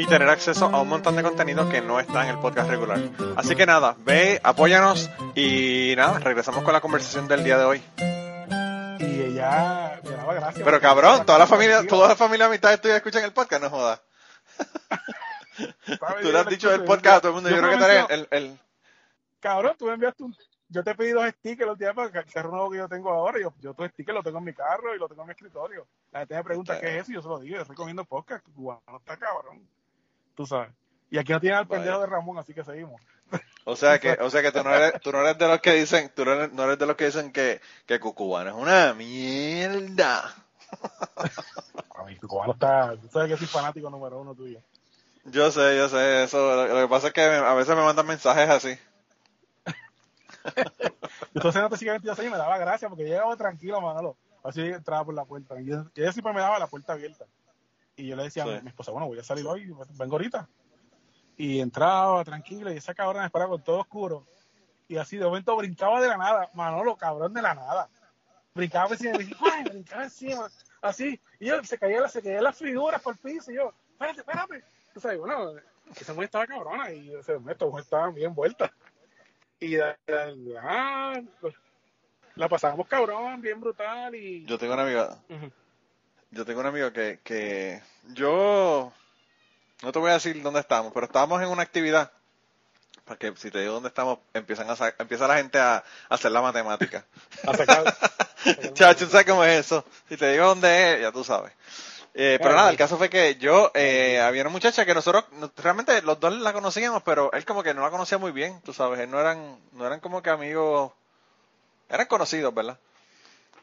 y tener acceso a un montón de contenido que no está en el podcast regular. Así que nada, ve, apóyanos y nada, regresamos con la conversación del día de hoy. Y ella me daba gracias. Pero cabrón, toda la familia, toda la familia a mitad tuya escuchan el podcast, no jodas. tú le has dicho el podcast a todo el mundo. Yo, creo que eres el, el, Cabrón, tú me enviaste un. Yo te pedí dos stickers los días para el carro nuevo que yo tengo ahora. Yo, yo tu sticker lo tengo en mi carro y lo tengo en mi escritorio. La gente me pregunta qué es eso y yo se lo digo. Yo estoy comiendo podcast. no está cabrón. Tú sabes. Y aquí no tiene al pendejo de Ramón, así que seguimos. O sea que, o sea que tú no eres, tú no eres de los que dicen, tú no eres, no eres de los que dicen que, que Cucubano es una mierda. A mí Cucubano está, tú sabes que soy fanático número uno tuyo. Yo sé, yo sé, eso. Lo, que pasa es que a veces me mandan mensajes así. Entonces no te sigue 22 años y me daba gracia porque llegaba tranquilo, Manolo. Así entraba por la puerta. Y ella siempre me daba la puerta abierta. Y yo le decía a mi esposa, bueno, voy a salir hoy, vengo ahorita. Y entraba tranquilo y esa cabrona me esperaba con todo oscuro. Y así de momento brincaba de la nada. Manolo, cabrón de la nada. Brincaba ay, brincaba así, así. Y yo se caía, se caía las figuras por el piso. Y yo, espérate, espérate. O sea, bueno, esa mujer estaba cabrona y esa mujer estaba bien vuelta. Y ah, pues, la pasábamos cabrón, bien brutal. y Yo tengo una amiga. Yo tengo un amigo que, que yo no te voy a decir dónde estamos, pero estábamos en una actividad. Porque si te digo dónde estamos, empiezan a empieza la gente a, hacer la matemática. A sacar. Chacho, ¿sabes cómo es eso? Si te digo dónde es, ya tú sabes. Eh, pero nada, el caso fue que yo, eh, había una muchacha que nosotros, realmente los dos la conocíamos, pero él como que no la conocía muy bien, tú sabes, él no eran, no eran como que amigos, eran conocidos, ¿verdad?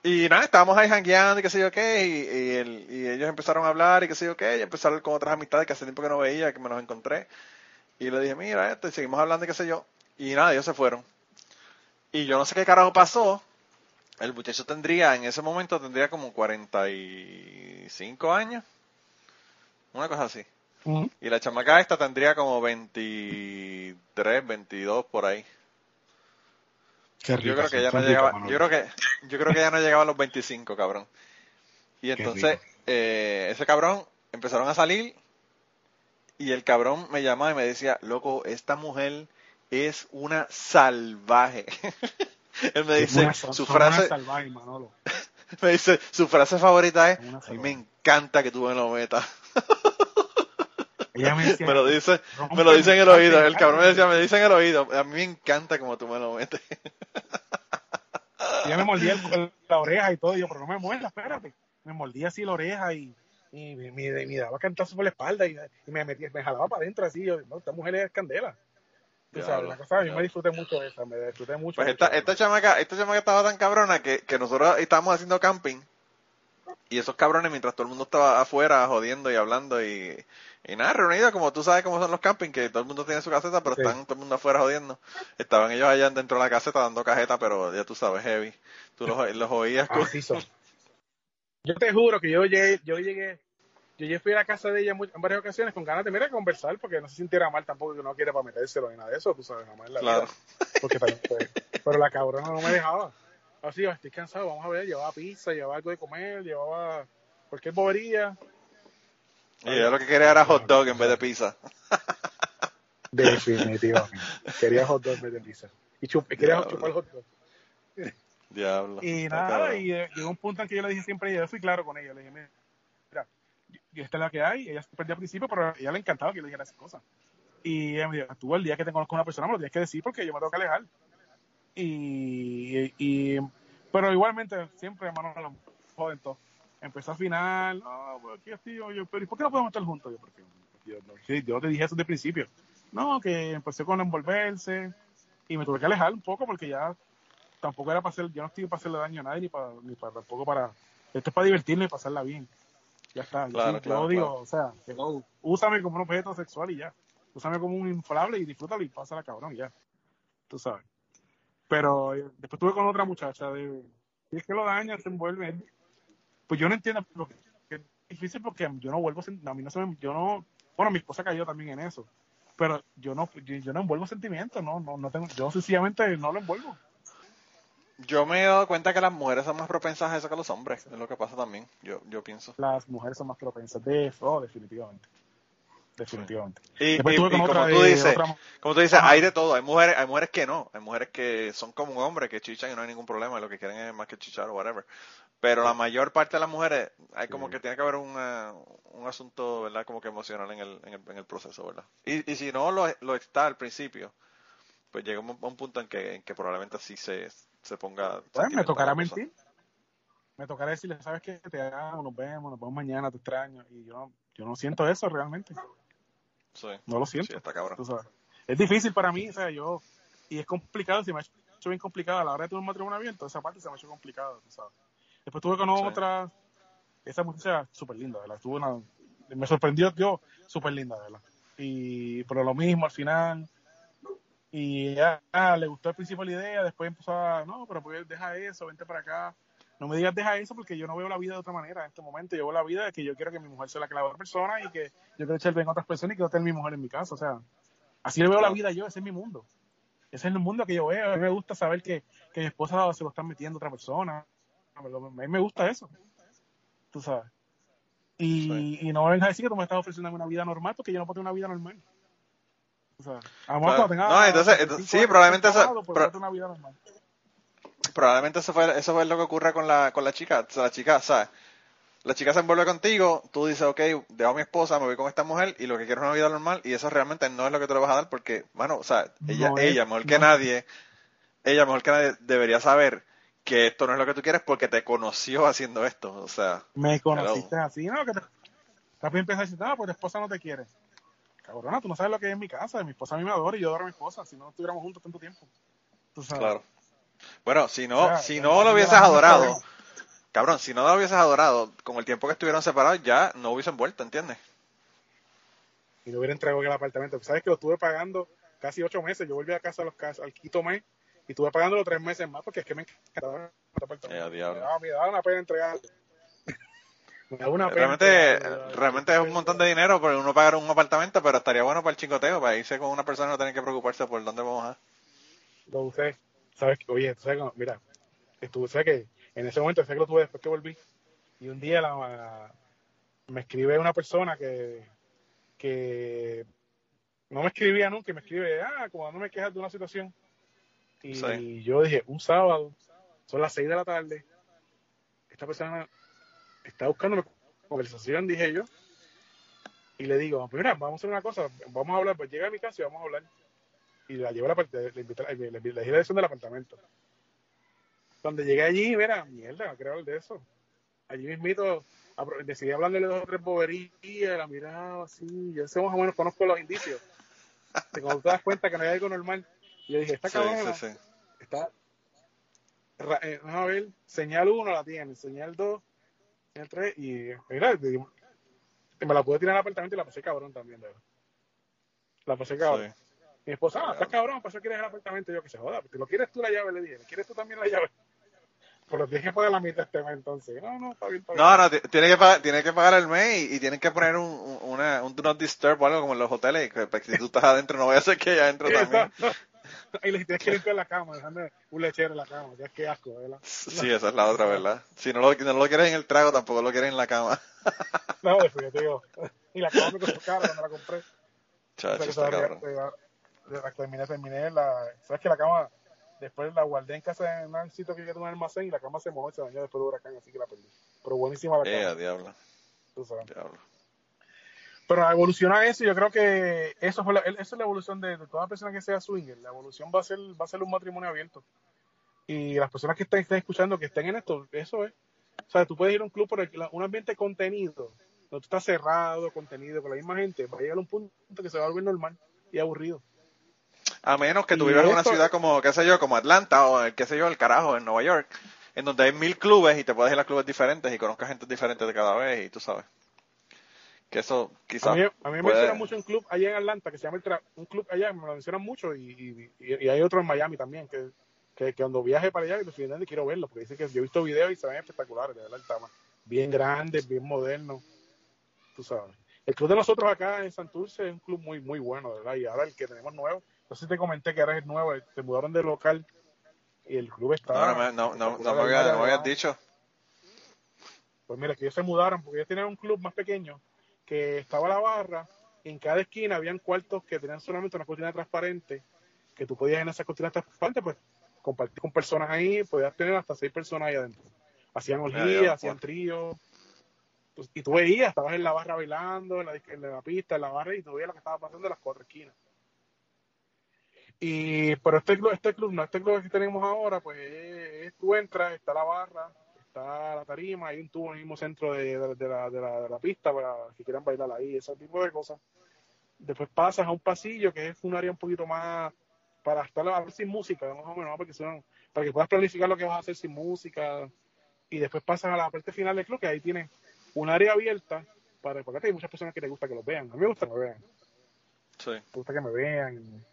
Y nada, estábamos ahí jangueando y qué sé yo qué, y, y, ellos empezaron a hablar y qué sé yo qué, y empezaron con otras amistades que hace tiempo que no veía, que me los encontré. Y le dije, mira, esto, y seguimos hablando y qué sé yo. Y nada, ellos se fueron. Y yo no sé qué carajo pasó. El muchacho tendría, en ese momento tendría como 45 años. Una cosa así. Y la chamaca esta tendría como 23, 22 por ahí yo creo que ya no llegaba, yo creo que, yo creo que ya no llegaba a los 25, cabrón. Y entonces, eh, ese cabrón empezaron a salir y el cabrón me llamaba y me decía, loco, esta mujer es una salvaje. Él me dice, su frase, me dice, su frase favorita es, a mí me encanta que tú me lo metas. Me, lo dice, me lo dice en el oído. El cabrón me decía, me dice en el oído. A mí me encanta como tú me lo metes. Ella me mordía la oreja y todo. Y yo, pero no me muerdas, espérate. Me mordía así la oreja y, y me, me, daba cantazo por la espalda y, me metía, me jalaba para adentro así. Yo, no, esta mujer es candela. Sea, la cosa, a mí me disfruté mucho de esa, me disfruté mucho. Pues esta, esta chamaca, esta chamaca estaba tan cabrona que, que nosotros estábamos haciendo camping y esos cabrones mientras todo el mundo estaba afuera jodiendo y hablando y, y nada, reunidos, como tú sabes cómo son los campings, que todo el mundo tiene su caseta, pero están todo el mundo afuera jodiendo. Estaban ellos allá dentro de la caseta dando cajeta, pero ya tú sabes, heavy. Tú los, los oías. Yo te juro que yo llegué, yo llegué, yo fui a la casa de ella en varias ocasiones con ganas de mira, conversar, porque no se sintiera mal tampoco, que no quiere para metérselo ni nada de eso, tú sabes, jamás en la claro. Porque pero la cabrona no me dejaba. Así, estoy cansado, vamos a ver, llevaba pizza, llevaba algo de comer, llevaba cualquier bobería y yo lo que quería era hot dog en vez de pizza. Definitivamente. Quería hot dog en vez de pizza. Y quería chupar hot dog. Diablo. Y nada, y eh, llegó un punto en que yo le dije siempre, yo fui claro con ella, le dije, mira, esta es la que hay, ella se perdió al principio, pero a ella le encantaba que yo le dijera esas cosas. Y ella me dijo, tú el día que te conozco a una persona me lo tienes que decir porque yo me tengo que alejar. Y, y pero igualmente, siempre, hermano, lo joden todo empezó a final, no, pues aquí estoy yo, pero ¿y por qué no podemos estar juntos? Yo, porque, yo, yo te dije eso de principio. No, que empecé con envolverse y me tuve que alejar un poco porque ya tampoco era para hacer, yo no estoy para hacerle daño a nadie ni para, ni para tampoco para, esto es para divertirme y pasarla bien. Ya está. Claro, yo, digo, o sea, úsame como un objeto sexual y ya. Úsame como un inflable y disfrútalo y pásala cabrón y ya. Tú sabes. Pero eh, después estuve con otra muchacha de, y es que lo daña, se envuelve, pues yo no entiendo, porque es difícil porque yo no vuelvo, a mí no se me, yo no, bueno, mi esposa cayó también en eso, pero yo no, yo, no envuelvo sentimientos, no, no, no tengo, yo sencillamente no lo envuelvo. Yo me he dado cuenta que las mujeres son más propensas a eso que los hombres, es lo que pasa también, yo, yo pienso. Las mujeres son más propensas de eso, definitivamente definitivamente. Y, como, tú dices, como tú dices, hay de todo. Hay mujeres, hay mujeres que no. Hay mujeres que son como un hombre, que chichan y no hay ningún problema. Lo que quieren es más que chichar o whatever. Pero la mayor parte de las mujeres, hay como que tiene que haber una, un asunto, ¿verdad? Como que emocional en el, en el, en el proceso, ¿verdad? Y, y si no lo, lo está al principio, pues llega un, un punto en que, en que probablemente así se, se ponga... Pues me tocará mentir. Me tocará decirle, ¿sabes qué? Te amo, nos vemos, nos vemos mañana, te extraño. Y yo, yo no siento eso realmente. Sí. No lo siento. Sí, está cabrón. Es difícil para mí, o sea, yo... Y es complicado, si me ha hecho bien complicado a la hora de tener un matrimonio abierto, esa parte se me ha hecho complicado, tú sabes. Después tuve con otra, esa muchacha súper linda, ¿verdad? Una, me sorprendió, yo, súper linda, ¿verdad? Y, pero lo mismo al final. Y ya le gustó al principio la idea, después empezó a, no, pero pues deja eso, vente para acá. No me digas deja eso porque yo no veo la vida de otra manera en este momento. Yo veo la vida de que yo quiero que mi mujer sea la que la otra persona y que yo quiero echar bien a otras personas y quiero tener mi mujer en mi casa. O sea, así le veo la vida yo, ese es mi mundo. Ese es el mundo que yo veo. A mí me gusta saber que, que mi esposa se lo está metiendo a otra persona. A mí me gusta eso. Tú sabes. Y, y no vengas a decir que tú me estás ofreciendo una vida normal porque yo no puedo tener una vida normal. O sea, a lo mejor cuando tenga no, entonces, sí, probablemente eso, pro- una vida normal. Probablemente eso fue, eso fue lo que ocurre con la, con la chica. O sea, la chica, ¿sabes? La chica se envuelve contigo, tú dices, ok, dejo a mi esposa, me voy con esta mujer y lo que quiero es una vida normal y eso realmente no es lo que tú le vas a dar porque, bueno, o sea, ella, No es, ella mejor que nadie, ella mejor que nadie debería saber que esto no es lo que tú quieres porque te conoció haciendo esto, o sea, Me conociste así, ¿no? Que te, también empiezas a decir, no, pues tu esposa no te quiere. Cabrona, tú no sabes lo que es mi casa. Mi esposa a mí me adora y yo adoro a mi esposa. Si no no estuviéramos juntos tanto tiempo. Tú sabes. claro. Bueno, si no, si no lo hubieses adorado, cabrón, si no lo hubieses adorado, con el tiempo que estuvieron separados ya no hubiesen vuelto, ¿entiendes? Y no hubiera entregado el apartamento. Sabes que lo estuve pagando casi ocho meses. Yo volví a casa a los cas- al quinto mes y estuve pagándolo tres meses más porque es que me encantaba el apartamento. Eh, me, daba, una pena entregar. Me daba una pena Realmente, entregarlo. realmente es un montón de dinero por uno pagar un apartamento, pero estaría bueno para el chingoteo, para irse con una persona y no tener que preocuparse por dónde vamos a. lo usé. ¿Sabes? que- Oye, ¿sabes? cómo? Mira, estuve, ¿sabes que En ese momento, sé que lo tuve después que volví. Y un día la, me escribe una persona que, que no me escribía nunca y me escribe, ah, como no me quejas de una situación. Y Sí. yo dije, un sábado, son las seis de la tarde, esta persona está buscando conversación, dije yo. Y le digo, mira, vamos a hacer una cosa, vamos a hablar, pues llega a mi casa y vamos a hablar y la llevo a la parte, le, invité, le, la dirección del apartamento. Cuando llegué allí, mira, mierda, hablar de eso. Allí mismito decidí hablarle de dos o tres boberías, la miraba así, yo sé más o menos conozco los indicios. De cuando te das cuenta que no hay algo normal. Y yo dije, esta Sí, cabrona sí, sí. está, ra- eh, vamos a ver, señal 1 la tiene, señal 2, señal 3, y mira, me la pude tirar al apartamento y la pasé cabrón también, de verdad. La pasé cabrón. Mi esposa, ah, estás cabrón, ¿para eso quieres el apartamento? Yo, que se joda, ¿te lo quieres tú la llave? Le dije, ¿quieres tú también la llave? Pero tienes que pagar la mitad este mes entonces. No, no, está bien, está bien. No, no, ti- tiene que pagar, tiene que pagar el mes y, y tienen que poner un, un, una- un do not disturb o algo como en los hoteles, que, que si tú estás adentro no vaya a ser que ella adentro también. Y le tienes que limpiar la cama, dejando un lechero en la cama. Ya que asco, ¿verdad? Sí, esa es la otra, ¿verdad? Si no lo, no lo quieres en el trago, tampoco lo quieres en la cama. No, definitivo. Y la cama me costó cara cuando la compré. O sea, Chacho, está terminé, terminé la. ¿Sabes que la cama después la guardé en casa en un sitio que un almacén y la cama se mojó y se dañó después del huracán, así que la perdí. Pero buenísima la cama. Eh, a diablo, tú sabes. diablo. Pero evoluciona eso, yo creo que eso fue la, esa es la evolución de, de toda persona que sea swinger. La evolución va a ser va a ser un matrimonio abierto. Y las personas que estén, estén escuchando, que estén en esto, eso es. O sea, tú puedes ir a un club por el- un ambiente de contenido, donde tú estás cerrado, contenido, con la misma gente, va a llegar a un punto que se va a volver normal y aburrido. A menos que tú Y vivas en una ciudad como, qué sé yo, como Atlanta o, eh, qué sé yo, el carajo, en Nueva York, en donde hay mil clubes y te puedes ir a clubes diferentes y conozcas gente diferente de cada vez y tú sabes. Que eso A quizás mí, a mí me mencionan mucho un club allá en Atlanta que se llama el Tra- un club allá, me lo mencionan mucho y, y, y- y hay otro en Miami también que, que, que cuando viaje para allá definitivamente quiero verlo porque dicen que yo he visto videos y se ven espectaculares, de verdad, más bien grande, bien moderno, tú sabes. El club de nosotros acá en Santurce es un club muy muy bueno, verdad, y ahora el que tenemos nuevo, no sé si te comenté que ahora es nuevo, se mudaron de local y el club está... No, no, me- no, no, me habías dicho. pues mira, que ellos se mudaron porque ellos tenían un club más pequeño que estaba la barra y en cada esquina habían cuartos que tenían solamente una cortina transparente que tú podías en esa cortina transparente pues compartir con personas ahí, podías tener hasta seis personas ahí adentro. Hacían orgías, hacían tríos. Pues, Y tú veías, estabas en la barra bailando, en la, en la pista, en la barra, y tú veías lo que estaba pasando en las cuatro esquinas. Y, pero este club, este club, no, este club que tenemos ahora, pues es- tú entras, está la barra, está la tarima, hay un tubo en el mismo centro de, de- de la, de, la, de la pista para que quieran bailar ahí, ese tipo de cosas. Después pasas a un pasillo que es un área un poquito más para estar a ver sin música, más o menos, ¿no? porque son, para que puedas planificar lo que vas a hacer sin música. Y después pasas a la parte final del club, que ahí tienes un área abierta para, porque hay muchas personas que les gusta que los vean. A mí me gusta que me vean Sí. me gusta que me vean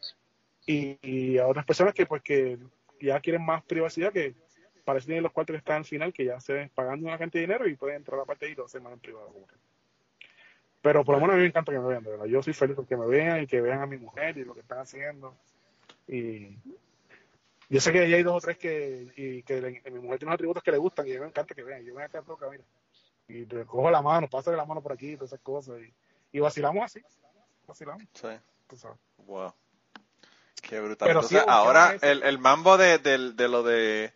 y, y a otras personas que pues que ya quieren más privacidad que, eso tienen los cuartos que están al final, que ya se pagando una cantidad de dinero y pueden entrar a la parte y lo hacen más en privado. Como que. Pero por lo menos a mí me encanta que me vean, de verdad. Yo soy feliz con que me vean y que vean a mi mujer y lo que están haciendo. Y yo sé que ahí hay dos o tres que, y que le- mi mujer tiene unos atributos que le gustan y a mí me encanta que vean. Yo me encanta tocar, mira. Y le cojo la mano, paso la mano por aquí y todas esas cosas. Y, y vacilamos así. Vacilamos, Sí. tú sabes. Wow. Qué brutal. Pero Entonces, sí, ahora el, el mambo de, del- de lo de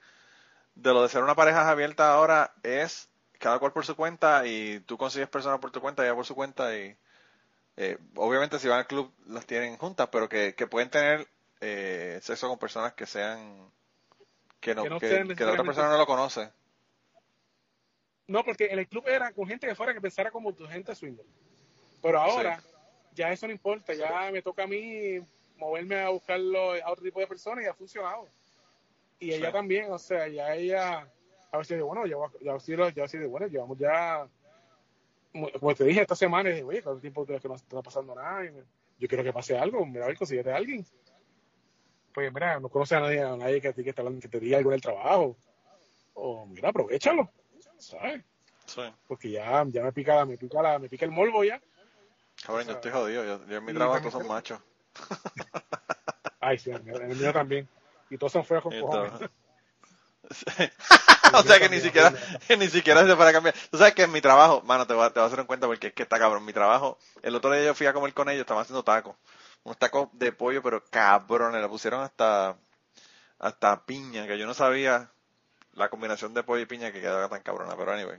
de lo de ser una pareja abierta ahora es cada cual por su cuenta y tú consigues personas por tu cuenta ella por su cuenta y eh, obviamente si van al club las tienen juntas, pero que, que pueden tener eh, sexo con personas que sean que no Que no que, sean que la otra persona no lo conoce. No, porque en el club era con gente de fuera que pensara como tu gente swinger. Pero ahora, ya eso no importa, ya me toca a mí moverme a buscarlo a otro tipo de personas y ha funcionado. Y ella Sí. también, o sea, ya ella, a ver si digo, bueno, ya, ya, ya, sí, bueno, llevamos ya, como te dije esta semana, y dije, oye, ¿cuánto tiempo que no está pasando nada? Y me- yo quiero que pase algo, mira, a ver, consíguete a alguien. Pues mira, no conoce a nadie, a nadie que, a ti que, te, hablan- que te diga algo en el trabajo. O mira, aprovechalo, ¿sabes? Sí. porque ya, ya me pica, me pica la, me pica el morbo ya. Cabrón, yo estoy jodido. Yo, yo en mi trabajo todos son machos. Ay, sí, en el en el mío también. Y todos son feos con cojones. o sea que ni siquiera, ni siquiera se para cambiar. Tú sabes que en mi trabajo, mano, te a, te voy a hacer un cuenta porque es que está cabrón. Mi trabajo, el otro día yo fui a comer con ellos, estaban haciendo tacos. Unos tacos de pollo, pero cabrones, le pusieron hasta, hasta piña, que yo no sabía la combinación de pollo y piña que quedaba tan cabrona, pero anyway.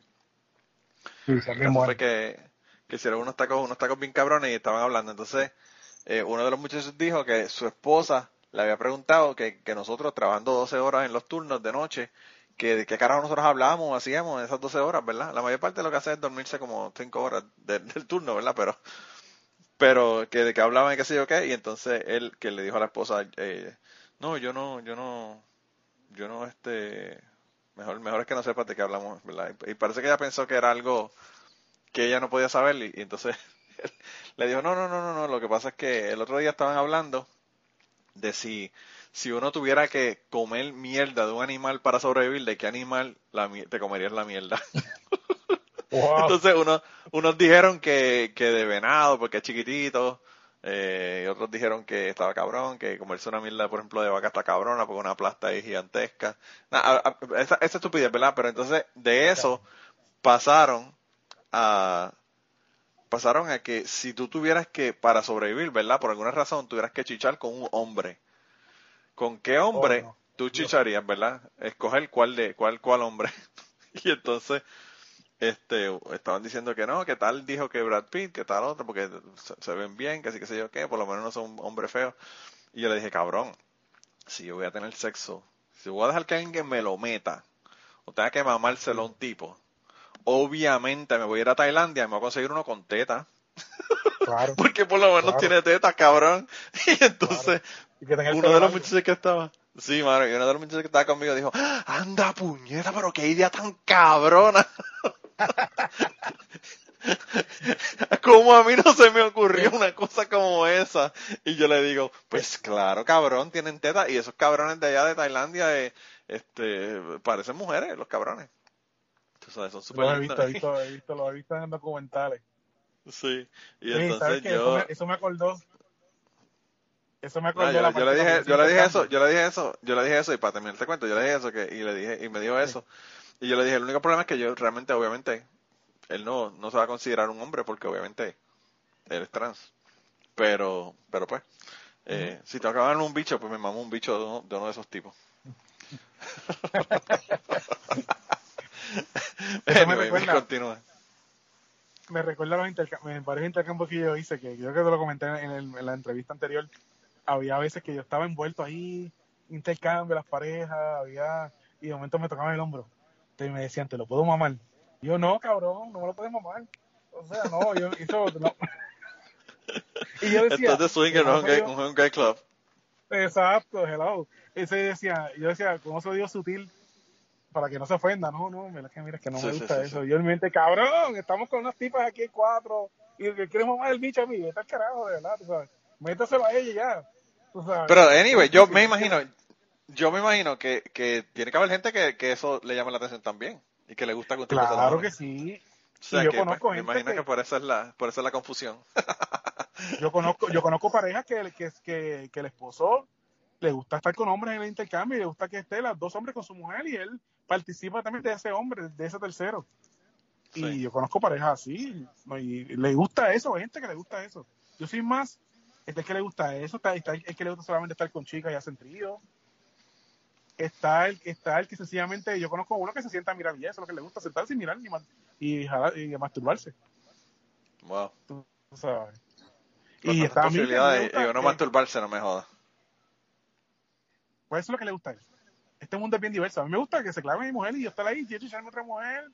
Sí, fue que, que hicieron unos tacos, unos tacos bien cabrones y estaban hablando. Entonces, eh, uno de los muchachos dijo que su esposa le había preguntado que, que nosotros trabajando 12 horas en los turnos de noche, que de qué carajo nosotros hablábamos, hacíamos en esas 12 horas, ¿verdad? La mayor parte de lo que hace es dormirse como 5 horas de- del turno, ¿verdad? Pero, pero que de qué hablaban y qué sé yo qué, y entonces él que le dijo a la esposa, eh, no, yo no, yo no, yo no, este, mejor, mejor es que no sepas de qué hablamos, ¿verdad? Y, parece que ella pensó que era algo que ella no podía saber y, entonces le dijo, no, no, no, no, no, lo que pasa es que el otro día estaban hablando de si, si uno tuviera que comer mierda de un animal para sobrevivir, ¿de qué animal la, te comerías la mierda? Wow. Entonces unos, unos dijeron que, que de venado porque es chiquitito, eh, y otros dijeron que estaba cabrón, que comerse una mierda, por ejemplo, de vaca está cabrona porque una plasta ahí gigantesca. Nah, a- a- esa, esa estupidez, ¿verdad? Pero entonces de eso pasaron a pasaron a que si tú tuvieras que para sobrevivir, ¿verdad? Por alguna razón tuvieras que chichar con un hombre. ¿Con qué hombre Oh, no. tú chicharías, verdad? Escoger cuál de cuál cuál hombre. y entonces este estaban diciendo que no, que tal dijo que Brad Pitt, que tal otro, porque se, se ven bien, que sí que sé yo qué, por lo menos no son hombres feos. Y yo le dije, cabrón, si yo voy a tener sexo, si voy a dejar que alguien me lo meta, o tenga que mamárselo a un tipo, obviamente me voy a ir a Tailandia y me voy a conseguir uno con teta, Claro. porque por lo menos Claro. tiene teta, cabrón. Y entonces, Y el uno de los muchachos que estaba, sí, mano, y uno de los muchachos que estaba conmigo dijo, anda puñeta, pero qué idea tan cabrona. Como a mí no se me ocurrió una cosa como esa. Y yo le digo, pues claro, cabrón, tienen teta. Y esos cabrones de allá de Tailandia, eh, este, parecen mujeres, los cabrones. Sabes, son súper Lo he visto, he visto, he visto, lo he visto en documentales. Sí. Y Oye, entonces ¿sabes qué? Eso yo... me, eso me acordó. Eso me acordó yo, la yo le dije, los yo le dije eso, yo le dije eso, yo le dije eso y para terminar te cuento, yo le dije eso que, y le dije, y me dijo eso. Y yo le dije, el único problema es que yo realmente, obviamente, él no, no se va a considerar un hombre porque obviamente él es trans. Pero, pero pues, eh, si que darme un bicho, pues me mamo un bicho de uno de, uno de esos tipos. Eso me recuerda- continúa. me recuerda los intercambios, varios intercambios que yo hice, que creo que te lo comenté en, el- en la entrevista anterior, había veces que yo estaba envuelto ahí, intercambio, las parejas, había, y de momento me tocaban el hombro. Entonces me decían, ¿te lo puedo mamar? Y yo, no, cabrón, no me lo puedes mamar. O sea, no, yo, eso, no. y yo decía, Entonces Swinger no es un gay, "¿Cómo se un gay club. dio-?" exacto, hello. Ese decía, yo decía, ¿cómo se dio sutil? Para que no se ofenda, no, no, mira que mira que no Sí, me gusta sí, eso. Y yo en mi mente, cabrón, estamos con unas tipas aquí cuatro y que quiere mamar el bicho a mí, está carajo, de verdad, tú sabes. Métaselo a ella ya. Tú sabes. Pero anyway, yo me imagino, yo me imagino que, que tiene que haber gente que, que eso le llama la atención también y que le gusta que Claro que sí. O sea yo que, conozco pues, me gente imagino que, que- por eso es la por eso es la confusión. Yo conozco, yo conozco parejas que, que, que, que el esposo le gusta estar con hombres en el intercambio y le gusta que esté las dos hombres con su mujer y él participa también de ese hombre, de ese tercero. Sí. Y yo conozco parejas así, y le gusta eso, hay gente que le gusta eso. Yo soy más, este es que le gusta eso, está, está el que le gusta solamente estar con chicas y hacen trío. Está el, está el que sencillamente, yo conozco uno que se sienta a mirar y eso es lo que le gusta, sentarse y mirar y, y, y masturbarse. Wow. tú sabes. Con Y está posibilidades y uno masturbarse, no me joda. Pues eso es lo que le gusta a él. Este mundo es bien diverso. A mí me gusta que se clave mi mujer y yo estar ahí, y echarme otra mujer.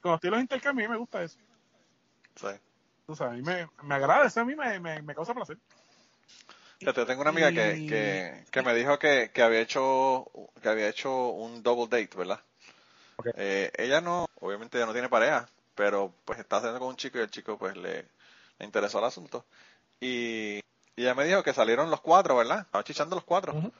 Cuando estoy en los intercambios, a mí me gusta eso. Sí. Tú sabes, a mí me, me agrada, eso a mí me, me, me causa placer. Fíjate, tengo una amiga que, que, que me dijo que, que había hecho que había hecho un double date, ¿verdad? Eh, ella no, obviamente ella no tiene pareja, pero pues está haciendo con un chico y el chico pues le, le interesó el asunto. Y, y ella me dijo que salieron los cuatro, ¿verdad? Estaban chichando los cuatro.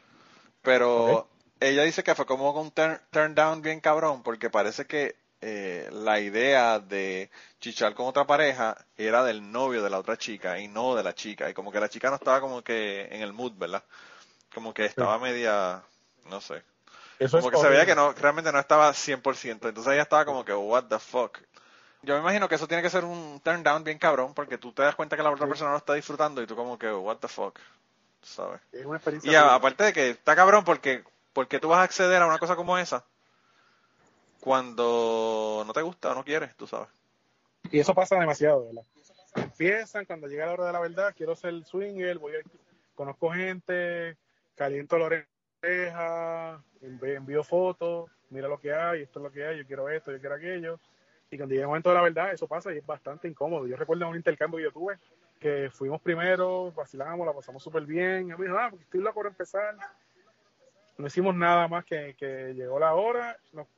Pero. Ella dice que fue como un turn, turn down bien cabrón, porque parece que eh, la idea de chichar con otra pareja era del novio de la otra chica y no de la chica. Y como que la chica no estaba como que en el mood, ¿verdad? Como que estaba media, no sé. Eso Como es que se veía que no, realmente no estaba 100%. Entonces ella estaba como que, what the fuck. Yo me imagino que eso tiene que ser un turn down bien cabrón, porque tú te das cuenta que la otra Sí. persona no está disfrutando y tú como que, what the fuck. ¿Sabes? Es una experiencia. Y a- aparte de que está cabrón porque porque tú vas a acceder a una cosa como esa cuando no te gusta o no quieres, tú sabes. Y eso pasa demasiado, ¿verdad? Empiezan cuando llega la hora de la verdad, quiero ser swinger, voy a, conozco gente, caliento la oreja, envío fotos, mira lo que hay, esto es lo que hay, yo quiero esto, yo quiero aquello. Y cuando llega el momento de la verdad, eso pasa y es bastante incómodo. Yo recuerdo un intercambio que yo tuve, que fuimos primero, vacilamos, la pasamos súper bien. Y me dijo, ah, porque estoy loco por empezar. No hicimos nada más que, que llegó la hora, no-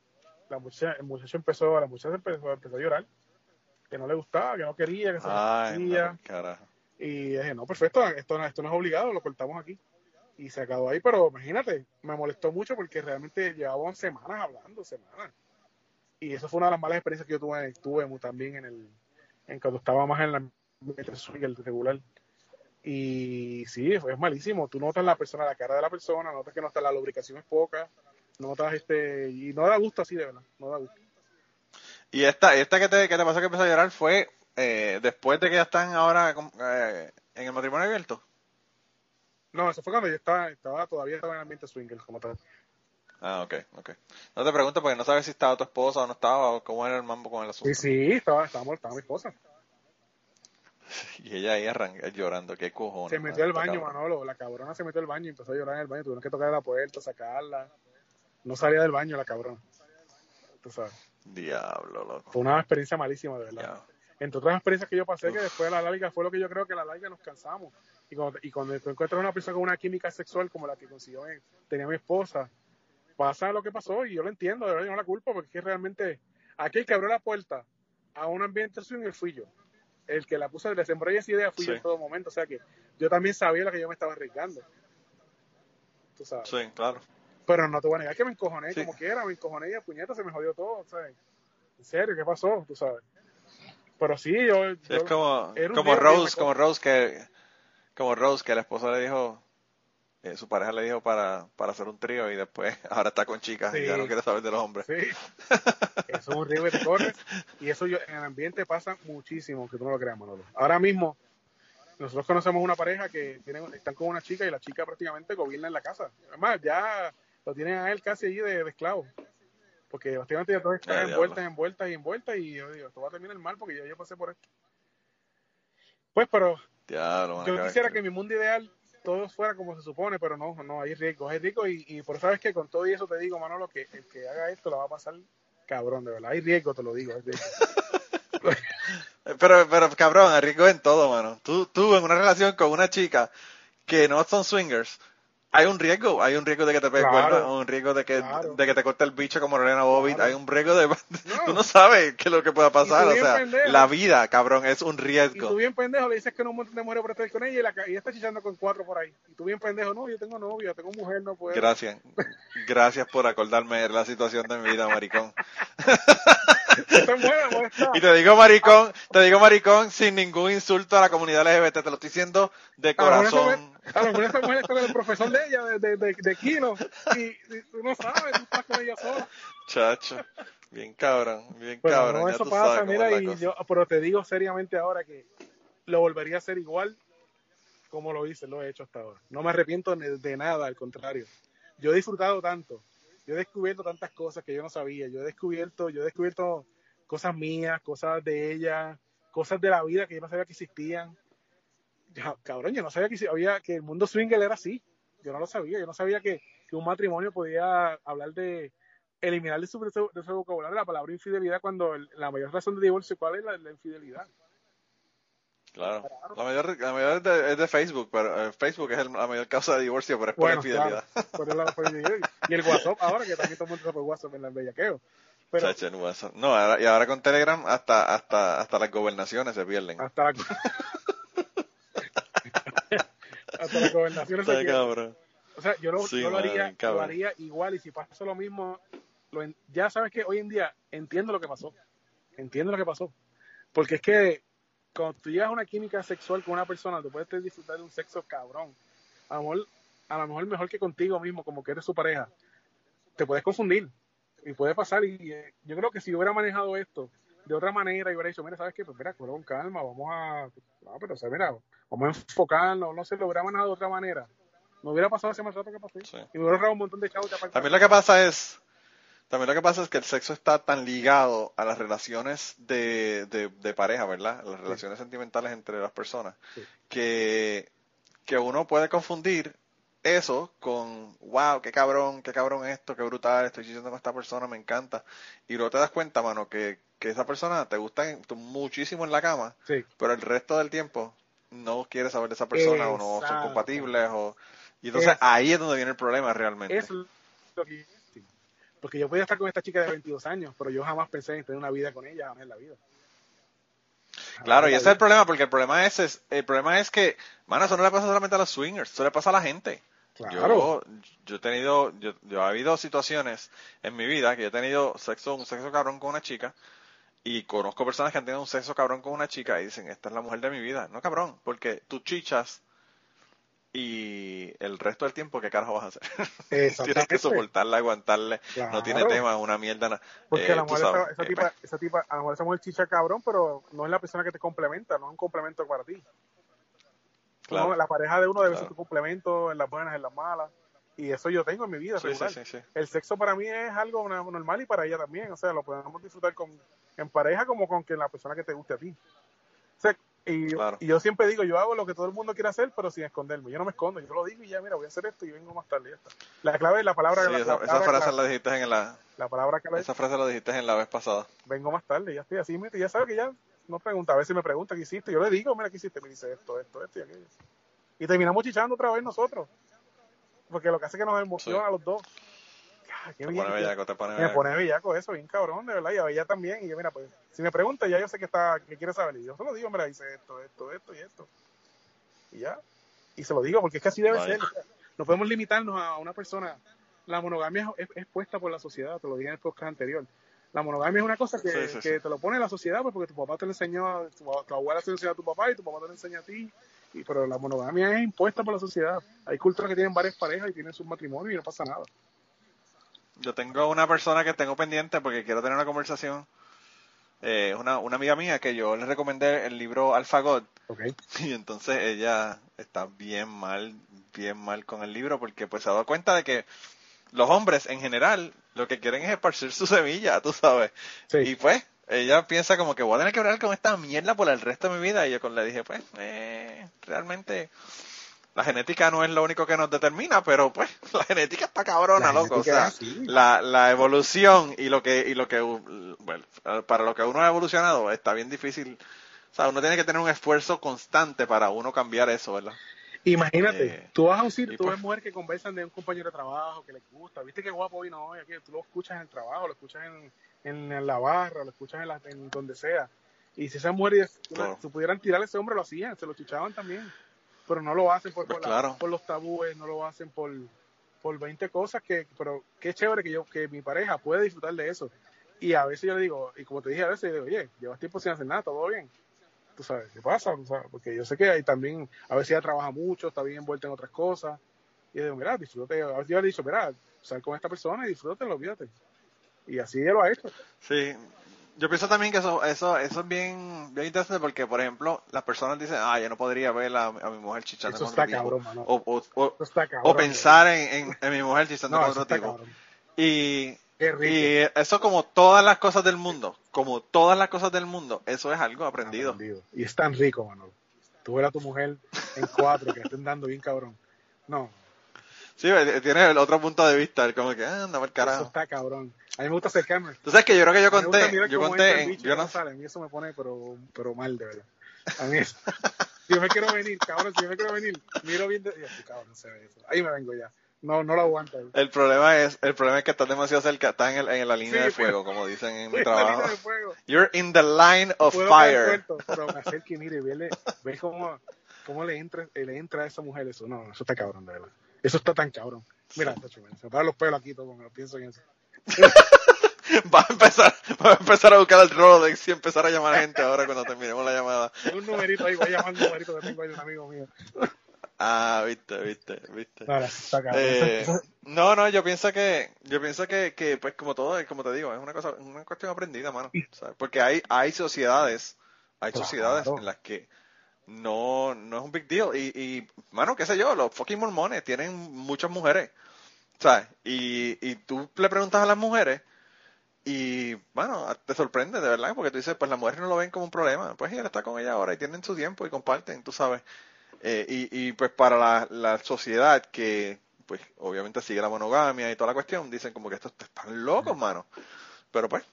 la muchacha, el muchacho empezó, la muchacha empezó, empezó a llorar que no le gustaba, que no quería, que se Ay, carajo. Y dije, no, perfecto, esto, no- esto no es obligado, lo cortamos aquí. Y se acabó ahí, pero imagínate, me molestó mucho porque realmente llevábamos semanas hablando, semanas. Y eso fue una de las malas experiencias que yo tuve, tuve también en el, en cuando estaba más en la el regular. Y sí, es malísimo. Tú notas la persona, la cara de la persona, notas que no está la lubricación es poca, notas este, y no da gusto así de verdad, no da gusto. Y esta esta que te, que te pasó que empezó a llorar fue eh, después de que ya están ahora eh, en el matrimonio abierto. No, eso fue cuando yo estaba, estaba todavía estaba en el ambiente swinger como tal. Ah, ok, ok. No te pregunto porque no sabes si estaba tu esposa o no estaba o cómo era el mambo con el asunto. Sí, sí, estaba, estaba, estaba mi esposa. Y ella ahí arranca llorando, qué cojones. Se metió al baño, cabrón. Manolo. La cabrona se metió al baño y empezó a llorar en el baño. Tuvieron que tocar la puerta, sacarla. No salía del baño la cabrona. Tú sabes. Diablo, loco. Fue una experiencia malísima, de verdad. Entre otras experiencias que yo pasé, que después de la larga fue lo que yo creo que a la larga nos cansamos. Y cuando, y cuando tú encuentras una persona con una química sexual como la que consiguió tenía mi esposa, pasa lo que pasó y yo lo entiendo, de verdad, yo no la culpo, porque es que realmente aquel que abrió la puerta a un ambiente swinger fui yo. El que la puse, le sembré esa idea fui yo en todo momento. O sea que yo también sabía lo que yo me estaba arriesgando. Tú sabes. Sí, claro. Pero no te voy a negar que me encojoné Sí. como quiera, me encojoné y a puñeta se me jodió todo, ¿sabes? En serio, ¿qué pasó? Tú sabes. Pero sí, yo... Sí, yo- es como, como Rose, como Rose que, como Rose que la esposa le dijo, eh, su pareja le dijo para, para hacer un trío y después ahora está con chicas y ya no quiere saber de los hombres. Sí. Eso es un riesgo que te corres. Y eso yo, en el ambiente pasa muchísimo, que tú no lo creas, Manolo. Ahora mismo, nosotros conocemos una pareja que tienen, están con una chica y la chica prácticamente gobierna en la casa. Además, ya lo tienen a él casi allí de, de esclavo. Porque prácticamente ya todos están envueltas, envueltas y envueltas. Y yo digo, esto va a terminar mal porque ya yo pasé por esto. Pues, pero Diablo, yo quisiera que mi mundo ideal todo fuera como se supone, pero no, no, hay riesgos, hay riesgos y, y por sabes que con todo y eso te digo, Manolo, que el que haga esto lo va a pasar cabrón, de verdad, hay riesgo, te lo digo. hay Pero, pero cabrón, riesgo en todo, mano. Tú, tú en una relación con una chica que no son swingers, hay un riesgo, hay un riesgo de que te pegue Claro. cuerno, un riesgo de que, Claro. de que te corte el bicho como Lorena Bobbitt, Claro. hay un riesgo de... Tú no sabes qué es lo que pueda pasar, o sea, pendejo. la vida, cabrón, es un Y tú riesgo. bien pendejo le dices que no un montón de mujeres por estar con ella y, la, y está chichando con cuatro por ahí. Y tú bien pendejo, no, yo tengo novia, tengo mujer, no puedo. Gracias, gracias por acordarme de la situación de mi vida, maricón. Esta es buena, molesta. Y te digo maricón, te digo maricón sin ningún insulto a la comunidad LGBT, te lo estoy diciendo de corazón. a lo mejor esa mujer está con el profesor de ella, de, de, de, de Kino, y, y tú no sabes, tú estás con ella sola. Chacho, bien cabrón, bien Pero cabrón, no, ya eso tú pasa, sabes mira, y cosa. yo, pero te digo seriamente ahora que lo volvería a hacer igual como lo hice, lo he hecho hasta ahora. No me arrepiento de, de nada, al contrario. Yo he disfrutado tanto, yo he descubierto tantas cosas que yo no sabía, yo he descubierto, yo he descubierto cosas mías, cosas de ella, cosas de la vida que yo no sabía que existían. Ya, cabrón, yo no sabía que si- había que el mundo swinger era así. Yo no lo sabía, yo no sabía que, que un matrimonio podía hablar de eliminar de su, de vocabulario la palabra infidelidad cuando el- la mayor razón de divorcio, ¿cuál es la, la infidelidad? Claro, la mayor, la mayor es, de, es de Facebook, pero eh, Facebook es el- la mayor causa de divorcio, pero es por Bueno, infidelidad. claro, por el- por el- y el WhatsApp ahora, que también todo el mundo por WhatsApp en el bellaqueo. Pero Chacho, en WhatsApp. No, ahora- y ahora con Telegram hasta, hasta, hasta las gobernaciones se pierden. hasta la... hasta la gobernación Está cabrón. O sea, yo lo, Sí, yo lo man, haría, cabrón. lo haría igual y si pasa lo mismo, lo en- ya sabes que hoy en día entiendo lo que pasó. Entiendo lo que pasó. Porque es que cuando tú llegas a una química sexual con una persona, tú puedes disfrutar de un sexo cabrón. A lo mejor, a lo mejor mejor que contigo mismo, como que eres su pareja. Te puedes confundir y puede pasar. Y eh, yo creo que si yo hubiera manejado esto de otra manera y hubiera dicho, mira, ¿sabes qué? Pues mira, con calma, vamos a. No, pero o sea, mira, vamos a enfocarnos, no sé, lo hubiera manejado de otra manera. No hubiera pasado ese maltrato que pasé. Sí. Y me hubiera ahorrado un montón de chavos. También lo que pasa es, también lo que pasa es que el sexo está tan ligado a las relaciones de, de, de pareja, ¿verdad? Las relaciones sentimentales entre las personas, Sí. que, que uno puede confundir eso con, wow, qué cabrón, qué cabrón esto, qué brutal, estoy diciendo con esta persona, me encanta. Y luego te das cuenta, mano, que, que esa persona te gusta muchísimo en la cama, Sí. pero el resto del tiempo no quieres saber de esa persona o no son compatibles o y entonces Es- ahí es donde viene el problema realmente. Eso es lo que sí. Porque yo podía estar con esta chica de 22 años, pero yo jamás pensé en tener una vida con ella, jamás en la vida. Jamás Claro, y ese es el problema, porque el problema es, es- el problema es que, mano, eso no le pasa solamente a los swingers, eso le pasa a la gente. Claro. Yo, yo he tenido, yo, yo ha habido situaciones en mi vida que yo he tenido sexo, un sexo cabrón con una chica y conozco personas que han tenido un sexo cabrón con una chica y dicen, esta es la mujer de mi vida. No cabrón, porque tú chichas y el resto del tiempo, ¿qué carajo vas a hacer? Tienes que soportarle, aguantarle, no tiene tema, una mierda. Porque eh, a lo tú mejor sabes, esa, esa eh, tipa, esa tipa, a lo mejor esa mujer chicha cabrón, pero no es la persona que te complementa, no es un complemento para ti. Claro. No, la pareja de uno debe Claro. ser tu complemento en las buenas, en las malas. Y eso yo tengo en mi vida. Sí, sí, regular. sí, sí. El sexo para mí es algo normal y para ella también. O sea, lo podemos disfrutar con, en pareja como con que la persona que te guste a ti. O sea, y, Claro. y yo siempre digo, yo hago lo que todo el mundo quiere hacer, pero sin esconderme. Yo no me escondo, yo lo digo y ya, mira, voy a hacer esto y vengo más tarde. ya está. La clave es la palabra, Sí, la, esa, la esa palabra frase la dijiste en la, La palabra clave esa frase la dijiste en la vez pasada. vengo más tarde, ya estoy así, mira, ya sabe que ya no pregunta, a veces me pregunta qué hiciste, yo le digo, mira qué hiciste, me dice esto, esto, esto y aquello. Y terminamos chichando otra vez nosotros, porque lo que hace es que nos emociona Sí. a los dos. Ah, qué Te bien, pone bellaco, te pone me bellaco. pone bellaco eso, bien cabrón, de verdad, y a ella también, y yo, mira, pues, si me pregunta, ya yo sé que está, que quiere saber, y yo se lo digo, mira, dice esto, esto, esto y esto, y ya, y se lo digo, porque es que así debe ser, no podemos limitarnos a una persona, la monogamia es, es puesta por la sociedad, te lo dije en el podcast anterior, la monogamia es una cosa que, Sí, sí, que sí. te lo pone la sociedad, pues porque tu papá te lo enseñó, tu, tu abuela te lo enseñó a tu papá y tu papá te lo enseña a ti, y, pero la monogamia es impuesta por la sociedad, hay culturas que tienen varias parejas y tienen sus matrimonios y no pasa nada. Yo tengo una persona que tengo pendiente porque quiero tener una conversación. Eh, una, una amiga mía que yo le recomendé el libro AlphaGod ¿ok? y entonces ella está bien mal, bien mal con el libro porque pues se ha dado cuenta de que los hombres en general lo que quieren es esparcir su semilla, tú sabes. Sí. Y pues ella piensa como que voy a tener que hablar con esta mierda por el resto de mi vida y yo con le dije pues eh, realmente la genética no es lo único que nos determina, pero pues la genética está cabrona, La loco. O sea, la, la evolución y lo que, y lo que, bueno, para lo que uno ha evolucionado está bien difícil. O sea, uno tiene que tener un esfuerzo constante para uno cambiar eso, ¿verdad? Imagínate, Eh, tú vas a un sitio, tú pues- ves mujeres que conversan de un compañero de trabajo que les gusta, viste qué guapo hoy aquí, tú lo escuchas en el trabajo, lo escuchas en, en la barra, lo escuchas en, la- en donde sea. Y si esas mujeres Claro. si pudieran tirar a ese hombre, lo hacían, se lo chuchaban también. Pero no lo hacen por, la- los tabúes, no lo hacen por, por 20 cosas que, pero qué chévere que yo, que mi pareja puede disfrutar de eso. Y a veces yo le digo, y como te dije a veces, yo digo, oye, llevas tiempo sin hacer nada, todo bien. Tú sabes, ¿qué pasa? Sabes, Porque yo sé que hay también, a veces ella trabaja mucho, está bien envuelta en otras cosas. Y yo digo, mira, disfrute. A veces yo le he dicho, mira, sal con esta persona y disfrútalo, olvídate. Y así ella lo ha hecho. Sí, yo pienso también que eso, eso, eso es bien, bien interesante porque, por ejemplo, las personas dicen, ah, yo no podría ver a, a mi mujer chichando Eso con otro tipo. O, o, o, Eso está cabrón. o pensar en, en, en mi mujer chichando no, con eso otro tipo. cabrón. Y, y eso como todas las cosas del mundo, como todas las cosas del mundo, eso es algo aprendido. Aprendido. Y es tan rico, mano. Tú ver a tu mujer en cuatro que estén dando bien cabrón. No, Sí, tiene el otro punto de vista, el como que, ah, anda por eso carajo. está cabrón. A mí me gusta acercarme. Tú sabes que yo creo que yo conté, yo conté, en- yo no, sale. A mí eso me pone pero, pero mal, de verdad. A mí eso. Si yo me quiero venir, cabrón, si yo me quiero venir, miro bien de... y así, cabrón, se ve eso. Ahí me vengo ya. No, no lo aguanto. ahí. el problema es, el problema es que estás demasiado cerca, estás en, el- en la línea Sí, de pero- fuego, como dicen en mi Uy, la línea trabajo. de fuego. You're in the line of Puedo fire. suelto, pero me acerco y mire, verle, ve cómo, cómo le, entra, le entra a esa mujer eso. No, eso está cabrón, de verdad. Eso está tan cabrón. Mira, tacho, se me paran los pelos aquí todo cuando pienso en eso. Va a empezar, va a empezar a buscar el Rolodex y empezar a llamar a gente ahora cuando terminemos la llamada. Un numerito ahí, voy a llamar un numerito que tengo ahí de un amigo mío. Ah, viste, viste, viste. Eh, no, no, yo pienso que, yo pienso que, que, pues como todo, como te digo, es una cosa, una cuestión aprendida, mano. ¿sabes? Porque hay, hay sociedades, hay Claro. sociedades en las que no, no es un big deal. Y, y, mano, qué sé yo, los fucking mormones tienen muchas mujeres, ¿sabes? Y, y tú le preguntas a las mujeres y, bueno, te sorprende de verdad, porque tú dices, pues las mujeres no lo ven como un problema. Pues ella está con ella ahora y tienen su tiempo y comparten, tú sabes. Eh, y, y pues para la, la sociedad que, pues obviamente sigue la monogamia y toda la cuestión, dicen como que estos están locos, mano. Pero pues,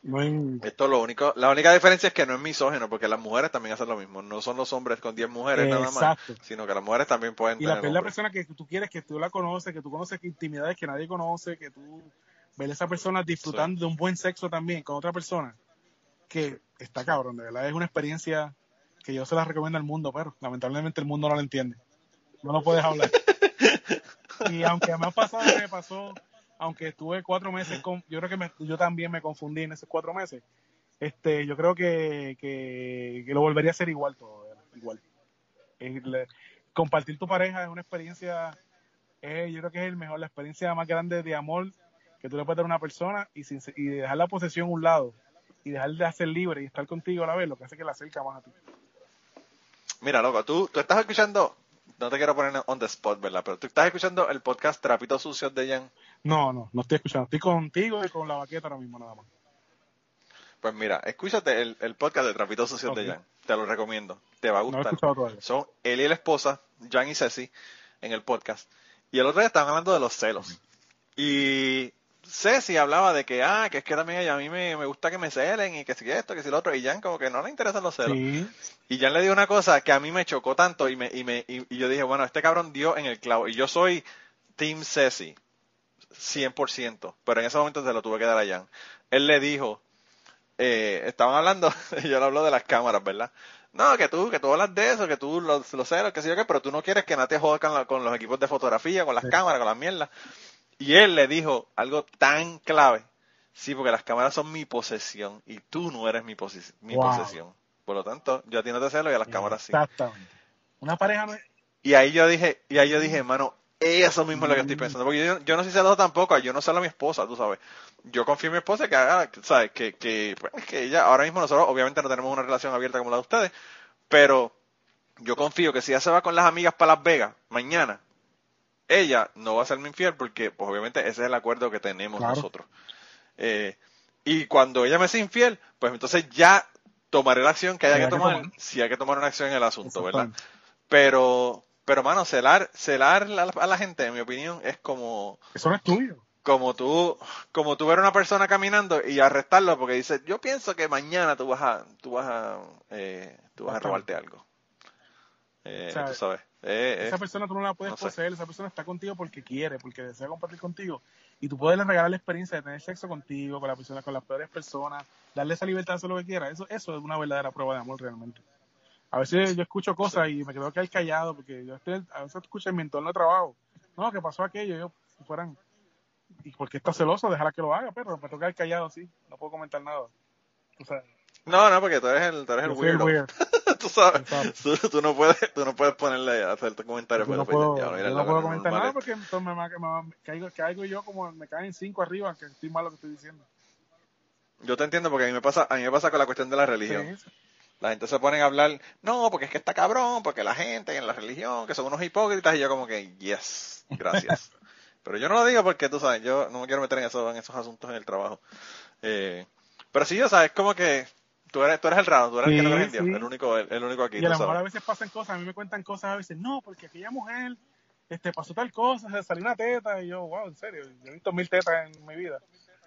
esto es lo único, la única diferencia es que no es misógeno, porque las mujeres también hacen lo mismo. No son los hombres con 10 mujeres nada más, sino que las mujeres también pueden Y la, tener la hombres. persona que tú quieres, que tú la conoces, que tú conoces intimidades que nadie conoce, que tú ves a esa persona disfrutando de un buen sexo también con otra persona, que está cabrón, de verdad. Es una experiencia que yo se la recomiendo al mundo, pero lamentablemente el mundo no la entiende. No lo puedes hablar. y aunque me ha pasado me pasó, aunque estuve cuatro meses con, yo creo que me- yo también me confundí en esos cuatro meses. Este, yo creo que, que, que lo volvería a hacer igual todo, igual. Compartir tu pareja es una experiencia, eh, yo creo que es el mejor, la experiencia más grande de amor que tú le puedes dar a una persona y, sin, y dejar la posesión a un lado y dejar de ser libre y estar contigo a la vez, lo que hace que la acerca más a ti. Mira, loco, tú, tú estás escuchando, no te quiero poner on the spot, ¿verdad? Pero tú estás escuchando el podcast Trapitos Sucios de Jan. No, no, no estoy escuchando. Estoy contigo y con la baqueta ahora mismo nada más. Pues mira, escúchate el, el podcast de Trapitos Sucios de. Jan. Te lo recomiendo. Te va a No gustar. todavía. Son él y la esposa, Jan y Ceci, en el podcast. Y el otro día estaban hablando de los celos. Y Ceci hablaba de que, ah, que es que también ella, a mí me, me gusta que me celen y que si esto, que si lo otro. Y Jan como que no le interesan los celos. Sí, Y Jan le dio una cosa que a mí me chocó tanto y, me, y, me, y, y yo dije, bueno, este cabrón dio en el clavo. Y yo soy Team Ceci, 100%, pero en ese momento se lo tuve que dar a Jan. Él le dijo, eh, estaban hablando, yo le hablo de las cámaras, ¿verdad? No, que tú, que tú hablas de eso, que tú lo, lo sé, lo que sé yo qué, pero tú no quieres que nadie te joda con, la- con los equipos de fotografía, con las Sí. cámaras, con las mierdas. Y él le dijo algo tan clave. Sí, porque las cámaras son mi posesión y tú no eres mi, mi Wow. posesión. Por lo tanto, yo a ti no te celo y a las cámaras sí. Exactamente. Una pareja no es... Y ahí yo dije, y ahí yo dije, hermano, eso mismo es lo que estoy pensando. Porque yo, yo no soy celoso tampoco, yo no celo a mi esposa, tú sabes. Yo confío en mi esposa que haga, sabes, que, que, pues, que ella, ahora mismo nosotros obviamente no tenemos una relación abierta como la de ustedes, pero yo confío que si ella se va con las amigas para Las Vegas mañana, ella no va a serme infiel porque, pues obviamente ese es el acuerdo que tenemos Claro. nosotros. Eh, y cuando ella me sea infiel, pues entonces ya tomaré la acción que haya Que tomar, si hay que tomar una acción en el asunto, ¿verdad? Pero, pero mano, celar, celar la- a la gente, en mi opinión, es como, Eso no es tuyo. como tú, como tú ver a una persona caminando y arrestarlo porque dices, yo pienso que mañana tú vas a, tú vas a, eh, tú vas a robarte algo. Eh, O sea, tú sabes. Eh, eh, Esa persona tú no la puedes no sé. poseer, esa persona está contigo porque quiere, porque desea compartir contigo. Y tú puedes regalar la experiencia de tener sexo contigo, con la persona, con las peores personas, darle esa libertad de hacer lo que quiera. Eso, eso es una verdadera prueba de amor realmente. A veces yo escucho cosas y me quedo que callado porque yo estoy, a veces escucho en mi entorno de trabajo. No, que pasó aquello, yo, si fueran. ¿Y por qué está celoso? Déjala que lo haga, pero me toca quedar callado así, no puedo comentar nada. O sea, No, no, porque tú eres el, tú eres el weirdo. weird. tú sabes. Tú, tú no puedes, tú no puedes ponerle a hacer tu comentario. Yo no pues, puedo, ya, yo no puedo comentar normal nada porque entonces me, me, me- me caigo, caigo yo como me caen cinco arriba que estoy mal lo que estoy diciendo. Yo te entiendo porque a mí me pasa, a mí me pasa con la cuestión de la religión. Sí, La gente se pone a hablar, no, porque es que está cabrón, porque la gente en la religión, que son unos hipócritas, y yo como que, yes, gracias. pero yo no lo digo porque, tú sabes, yo no me quiero meter en, eso, en esos asuntos en el trabajo. Eh, pero sí, o sea, es como que tú eres, tú eres el raro, tú eres el que no crees en Dios, sí. el único, el, el único aquí, y a lo mejor a veces pasan cosas, a mí me cuentan cosas a veces, no, porque aquella mujer este pasó tal cosa, se salió una teta, y yo, wow, en serio, yo he visto mil tetas en mi vida.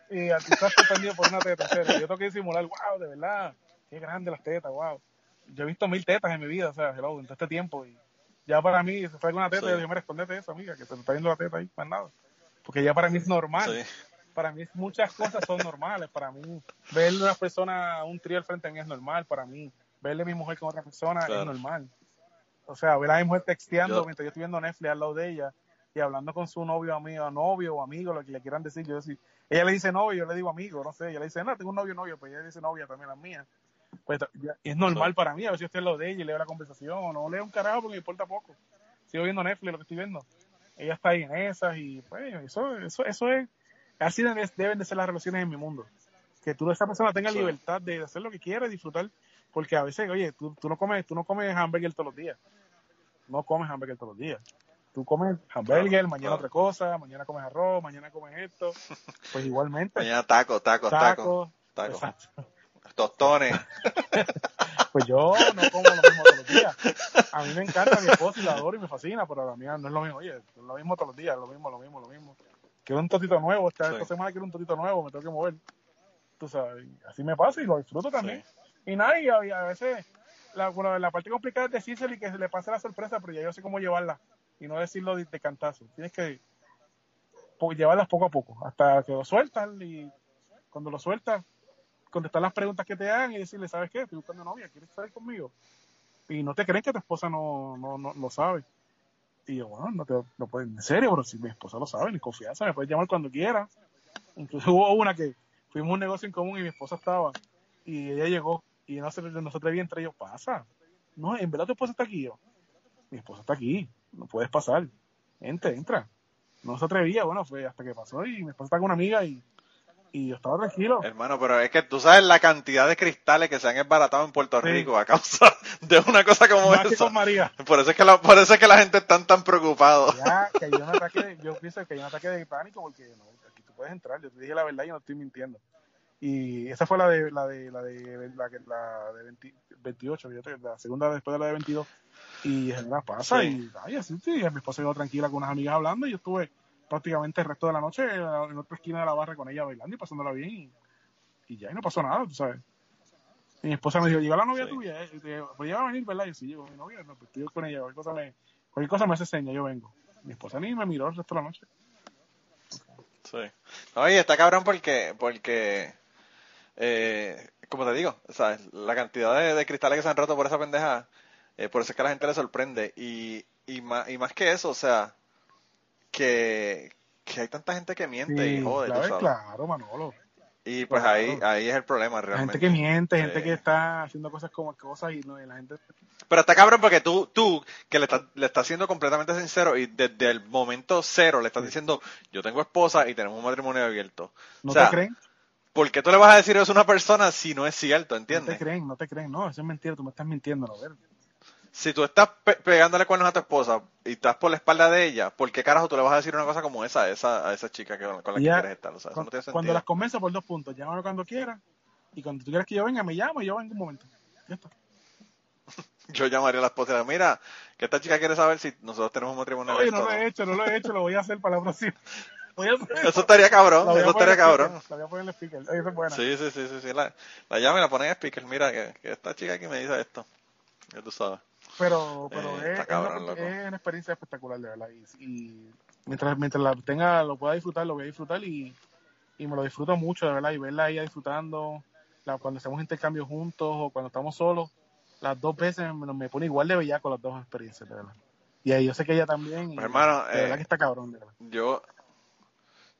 Y a ti estás sorprendido por una teta, en serio. Yo tengo que disimular, wow, de verdad, qué grande las tetas, wow. Yo he visto mil tetas en mi vida, o sea, hello, en todo este tiempo. Y ya para mí, se fue alguna teta, Sí. yo digo, mira, escondete eso, amiga, que se te está viendo la teta ahí, más nada. Porque ya para mí es normal. Sí. Para mí muchas cosas son normales. Para mí, verle a una persona, un trío al frente a mí es normal. Para mí, verle a mi mujer con otra persona Claro. es normal. O sea, ver a mi mujer texteando Yo- mientras yo estoy viendo Netflix al lado de ella y hablando con su novio, amigo, novio o amigo, lo que le quieran decir. Yo decir, ella le dice novio, yo le digo amigo, no sé. Ella le dice, no, tengo un novio, novio, pues ella dice novia también, la mía. Pues es normal para mí. A veces estoy al lado de ella y leo la conversación o no leo un carajo porque me importa poco. Sigo viendo Netflix, lo que estoy viendo. Ella está ahí en esas y pues eso, eso, eso es, así deben, deben de ser las relaciones en mi mundo. Que tú, esa persona tenga libertad de hacer lo que quiera y disfrutar. Porque a veces, oye, tú, tú no comes, tú no comes hamburger todos los días. No comes hamburger todos los días. Tú comes hamburger, Claro, mañana claro. otra cosa, mañana comes arroz, mañana comes esto. Pues igualmente. Mañana tacos, tacos, tacos. tacos, Exacto. Tostones. Pues yo no como lo mismo todos los días. A mí me encanta mi esposa y la adoro y me fascina, pero a mí no es lo mismo. Oye, es lo mismo todos los días, lo mismo, lo mismo, lo mismo. Quiero un totito nuevo, esta, Sí. esta semana quiero un totito nuevo, me tengo que mover. Tú sabes, así me pasa y lo disfruto también. Y nada, y a, y a veces la, bueno, la parte complicada es decírselo y que se le pase la sorpresa, pero ya yo sé cómo llevarla y no decirlo de, de cantazo. Tienes que llevarlas poco a poco, hasta que lo sueltas y cuando lo sueltas, contestar las preguntas que te hagan y decirle, ¿sabes qué? Estoy buscando novia, ¿quieres salir conmigo? Y no te creen que tu esposa no, no, no lo sabe. Y yo, bueno, no te no puedes, en serio, pero si mi esposa lo sabe, ni confianza, me puedes llamar cuando quiera. Incluso hubo una que fuimos a un negocio en común y mi esposa estaba y ella llegó y no se, no se atrevía entre ellos, pasa. No, en verdad tu esposa está aquí. Yo, mi esposa está aquí, no puedes pasar. Entra, entra. No se atrevía, bueno, fue hasta que pasó y mi esposa está con una amiga y, y yo estaba tranquilo. Hermano, pero es que tú sabes la cantidad de cristales que se han esbaratado en Puerto Sí. Rico a causa de una cosa como Más esa. María. Por eso es que la, por eso es que la gente está tan preocupada. Ya, que hay un ataque, de- yo pienso que hay un ataque de pánico porque no, aquí tú puedes entrar, yo te dije la verdad y yo no estoy mintiendo. Y esa fue la de la de la de la, la de 20 28, yo te- la segunda después de la de 22 y nada pasa Sí. y ay, así sí, mi esposa quedó tranquila con unas amigas hablando y yo estuve prácticamente el resto de la noche en otra esquina de la barra con ella bailando y pasándola bien y, y ya y no pasó nada, tú sabes. Y mi esposa me dijo, ¿llegó la novia Sí. tuya? Eh, Pues va a venir, ¿verdad? Y yo, sí, llegó mi novia, no, pues estoy con ella, cualquier cosa me, cualquier cosa me hace seña, yo vengo. Mi esposa ni me miró el resto de la noche. Sí. Oye, está cabrón porque, porque, eh, como te digo, ¿sabes? la cantidad de, de cristales que se han roto por esa pendeja, eh, por eso es que a la gente le sorprende. Y, y, más, y más que eso, o sea, que, que hay tanta gente que miente y jode, tú claro, sabes. claro, Manolo. Y pues Claro. ahí, ahí es el problema La realmente. gente que miente, gente Eh, que está haciendo cosas como cosas y, no, y la gente... Pero está cabrón porque tú, tú, que le estás, le estás siendo completamente sincero y desde el momento cero le estás diciendo, yo tengo esposa y tenemos un matrimonio abierto. ¿No o sea, te creen? ¿por qué tú le vas a decir eso a una persona si no es cierto, No entiendes? te creen, no te creen. No, eso es mentira, tú me estás mintiendo, ¿no? Ver. Si tú estás pe- pegándole cuernos a tu esposa y estás por la espalda de ella, ¿por qué carajo tú le vas a decir una cosa como esa a esa, a esa chica que, con la que quieres estar? O sea, eso no tiene cuando las convenzo por dos puntos, llámame cuando quieras y cuando tú quieras que yo venga, me llama y yo vengo un momento. Ya está. Yo llamaría a la esposa mira, que esta chica quiere saber si nosotros tenemos un matrimonio Oye, no lo no". he hecho, no lo he hecho, lo voy a hacer para la próxima. Eso estaría cabrón, La voy a eso estaría cabrón. La voy a poner en speaker. Esa es buena. Sí, sí, sí, sí, sí. La, la llama y la pone en speaker. Mira, que, que esta chica aquí me dice esto. Ya tú sabes. Pero, pero Eh, es, está es cabrón, una, es una experiencia espectacular, de verdad. Y, y mientras, mientras la tenga, lo pueda disfrutar, lo voy a disfrutar y, y me lo disfruto mucho, de verdad. Y verla a ella disfrutando, la- cuando hacemos intercambios juntos o cuando estamos solos, las dos veces me, me pone igual de bellaco las dos experiencias, de verdad. Y ahí yo sé que ella también. y Pues, hermano, de verdad eh, que está cabrón, de verdad. Yo,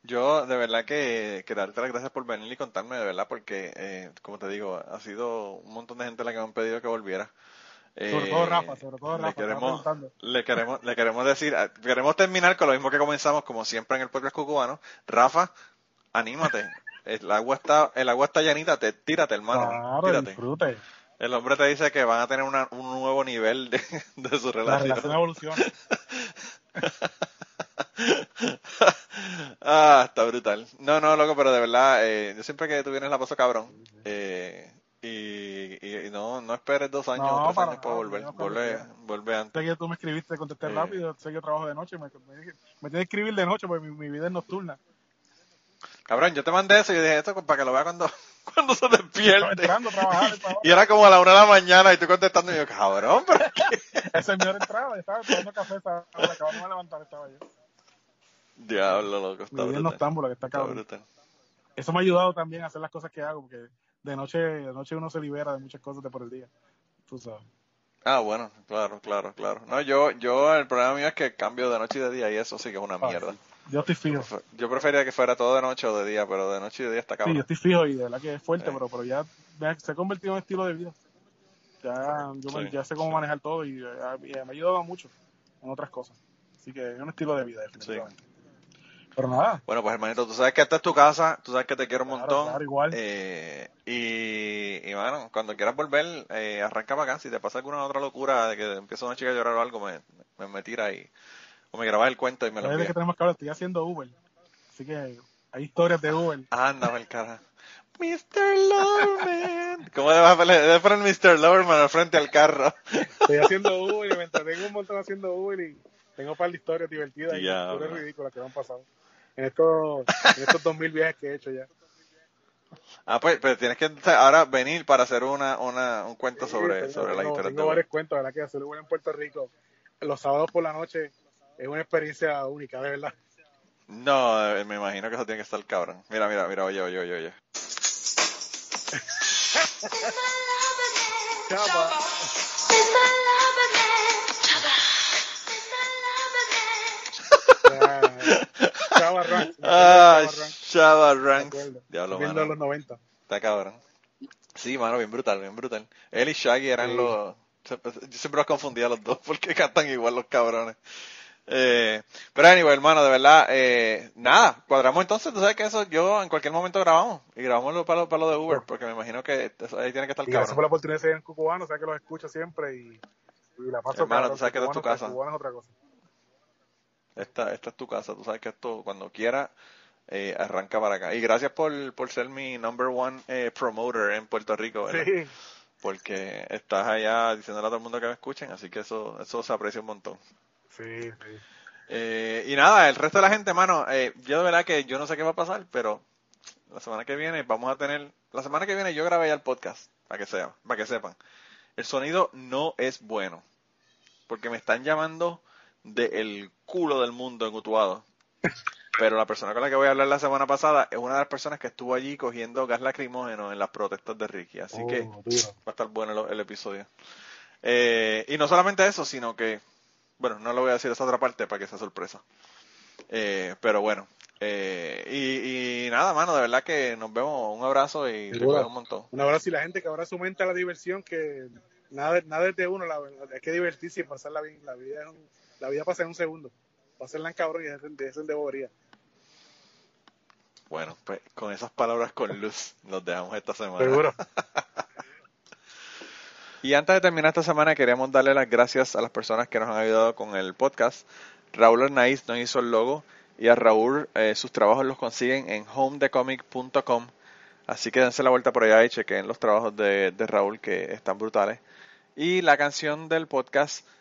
yo de verdad que, que darte las gracias por venir y contarme, de verdad, porque, eh, como te digo, ha sido un montón de gente la que me han pedido que volviera. Sobre Eh, todo Rafa, sobre todo le Rafa, estaba queremos, le queremos, le queremos decir, ah, queremos terminar con lo mismo que comenzamos, como siempre en el podcast cucubano. Rafa, anímate. El agua está, el agua está llanita, te, tírate, hermano. Claro, tírate. disfrute. El hombre te dice que van a tener una- un nuevo nivel de, de su La relación. relación evoluciona. ah, está brutal. No, no, loco, pero de verdad, eh, yo siempre que tú vienes la paso cabrón. Eh, y, y- no, no esperes dos años No, o tres para años para volver. cuando Vuelve, antes. Sé que tú me escribiste, contesté Eh. rápido, sé que yo trabajo de noche, me, me, me tienes que escribir de noche porque mi, mi vida es nocturna. Cabrón, yo te mandé eso y dije esto para que lo vea cuando, cuando se despierte. trabajar, Y era como a la una de la mañana y tú contestando y yo, cabrón, pero esa es mi hora de entrada, yo estaba tomando café, estaba, acabando de levantar, estaba yo. Diablo, loco, Mi está vida es noctámbula, que está cabrón. Eso me ha ayudado también a hacer las cosas que hago, porque de noche, de noche uno se libera de muchas cosas de por el día. Tú sabes. Ah, bueno, claro, claro, claro. No, yo, yo, el problema mío es que cambio de noche y de día y eso sí que es una Ah, mierda. sí. Yo estoy fijo. Yo prefería que fuera todo de noche o de día, pero de noche y de día está Sí, cabrón. yo estoy fijo y de verdad que es fuerte, Sí. pero, pero ya se ha convertido en un estilo de vida. Ya, yo me- Sí, ya sé cómo sí. manejar todo y, y me ha ayudado mucho en otras cosas. Así que es un estilo de vida, definitivamente. Pero nada, Bueno, pues hermanito, tú sabes que esta es tu casa, tú sabes que te quiero un Claro, montón. claro, igual. Eh, y, y bueno, cuando quieras volver, eh, arranca para acá. Si te pasa alguna otra locura de que empieza una chica a llorar o algo, me, me, me tira y, o me grabas el cuento y me lo desde que envías. tenemos que hablar, estoy haciendo Uber. Así que hay historias de Uber. Anda, el cara. Mr. Loverman. ¿Cómo le vas a poner, Mr. Loverman al frente al carro? Estoy haciendo Uber y me entretengo un montón haciendo Uber y tengo un par de historias divertidas y Diablo. historias ridículas que me han pasado. En estos, en estos 2000 viajes que he hecho ya. Ah, pues, pues tienes que ahora venir para hacer una, una, un cuento sobre, Sí, sobre las tengo, historias tengo de varios cuentos, ¿verdad? Que hacer en Puerto Rico los sábados por la noche es una experiencia única, de verdad. No, eh, me imagino que eso tiene que estar cabrón. Mira, mira, mira, oye, oye, oye, oye. Chapa. Chava de Ah, Chava acuerdo. Diablo, Viendo mano. los 90. Está cabrón. Sí, mano, bien brutal, bien brutal. Él y Shaggy eran Sí. los... Yo siempre los confundía los dos porque cantan igual los cabrones. Eh, pero anyway, hermano, de verdad, eh, nada, cuadramos entonces, tú sabes que eso yo en cualquier momento grabamos y grabamos lo- para, lo, para lo de Uber, porque me imagino que ahí tiene que estar Y gracias por cabrón. la oportunidad de ser en Cucubano, sabes que los escucho siempre y, y la paso Hermano, cabrón, tú sabes que es tu Cubano, casa. Cubano es otra cosa. Esta, esta es tu casa, tú sabes que esto, cuando quiera, eh, arranca para acá. Y gracias por, por ser mi number one eh, promoter en Puerto Rico, ¿verdad? Sí, porque estás allá diciéndole a todo el mundo que me escuchen, así que eso, eso se aprecia un montón. sí, sí. Eh, y nada, el resto de la gente, mano, eh, yo de verdad que yo no sé qué va a pasar, pero la semana que viene vamos a tener, la semana que viene yo grabé ya el podcast, para que sea, para que sepan. El sonido no es bueno, porque me están llamando de el culo del mundo en Utuado. Pero la persona con la que voy a hablar la semana pasada es una de las personas que estuvo allí cogiendo gas lacrimógeno en las protestas de Ricky, así Oh, que duro. va a estar bueno el, el episodio. Eh, y no solamente eso, sino que, bueno, no le voy a decir esa otra parte para que sea sorpresa. Eh, pero bueno, eh, y, y nada, mano, de verdad que nos vemos. Un abrazo y un montón. Un abrazo y la gente que ahora su mente a la diversión, que nada, nada es de uno, la, verdad, hay que divertirse y pasarla bien. La vida, es un- la vida pasa en un segundo. Pasarla en cabrón y dejen dejen de bobería. Bueno, pues con esas palabras con luz nos dejamos esta semana. Seguro. Y antes de terminar esta semana, queremos darle las gracias a las personas que nos han ayudado con el podcast. Raúl Arnaiz nos hizo el logo y a Raúl eh, sus trabajos los consiguen en homedecomic.com. Así que dense la vuelta por allá y chequen los trabajos de, de Raúl que están brutales. Y la canción del podcast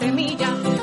Semilla,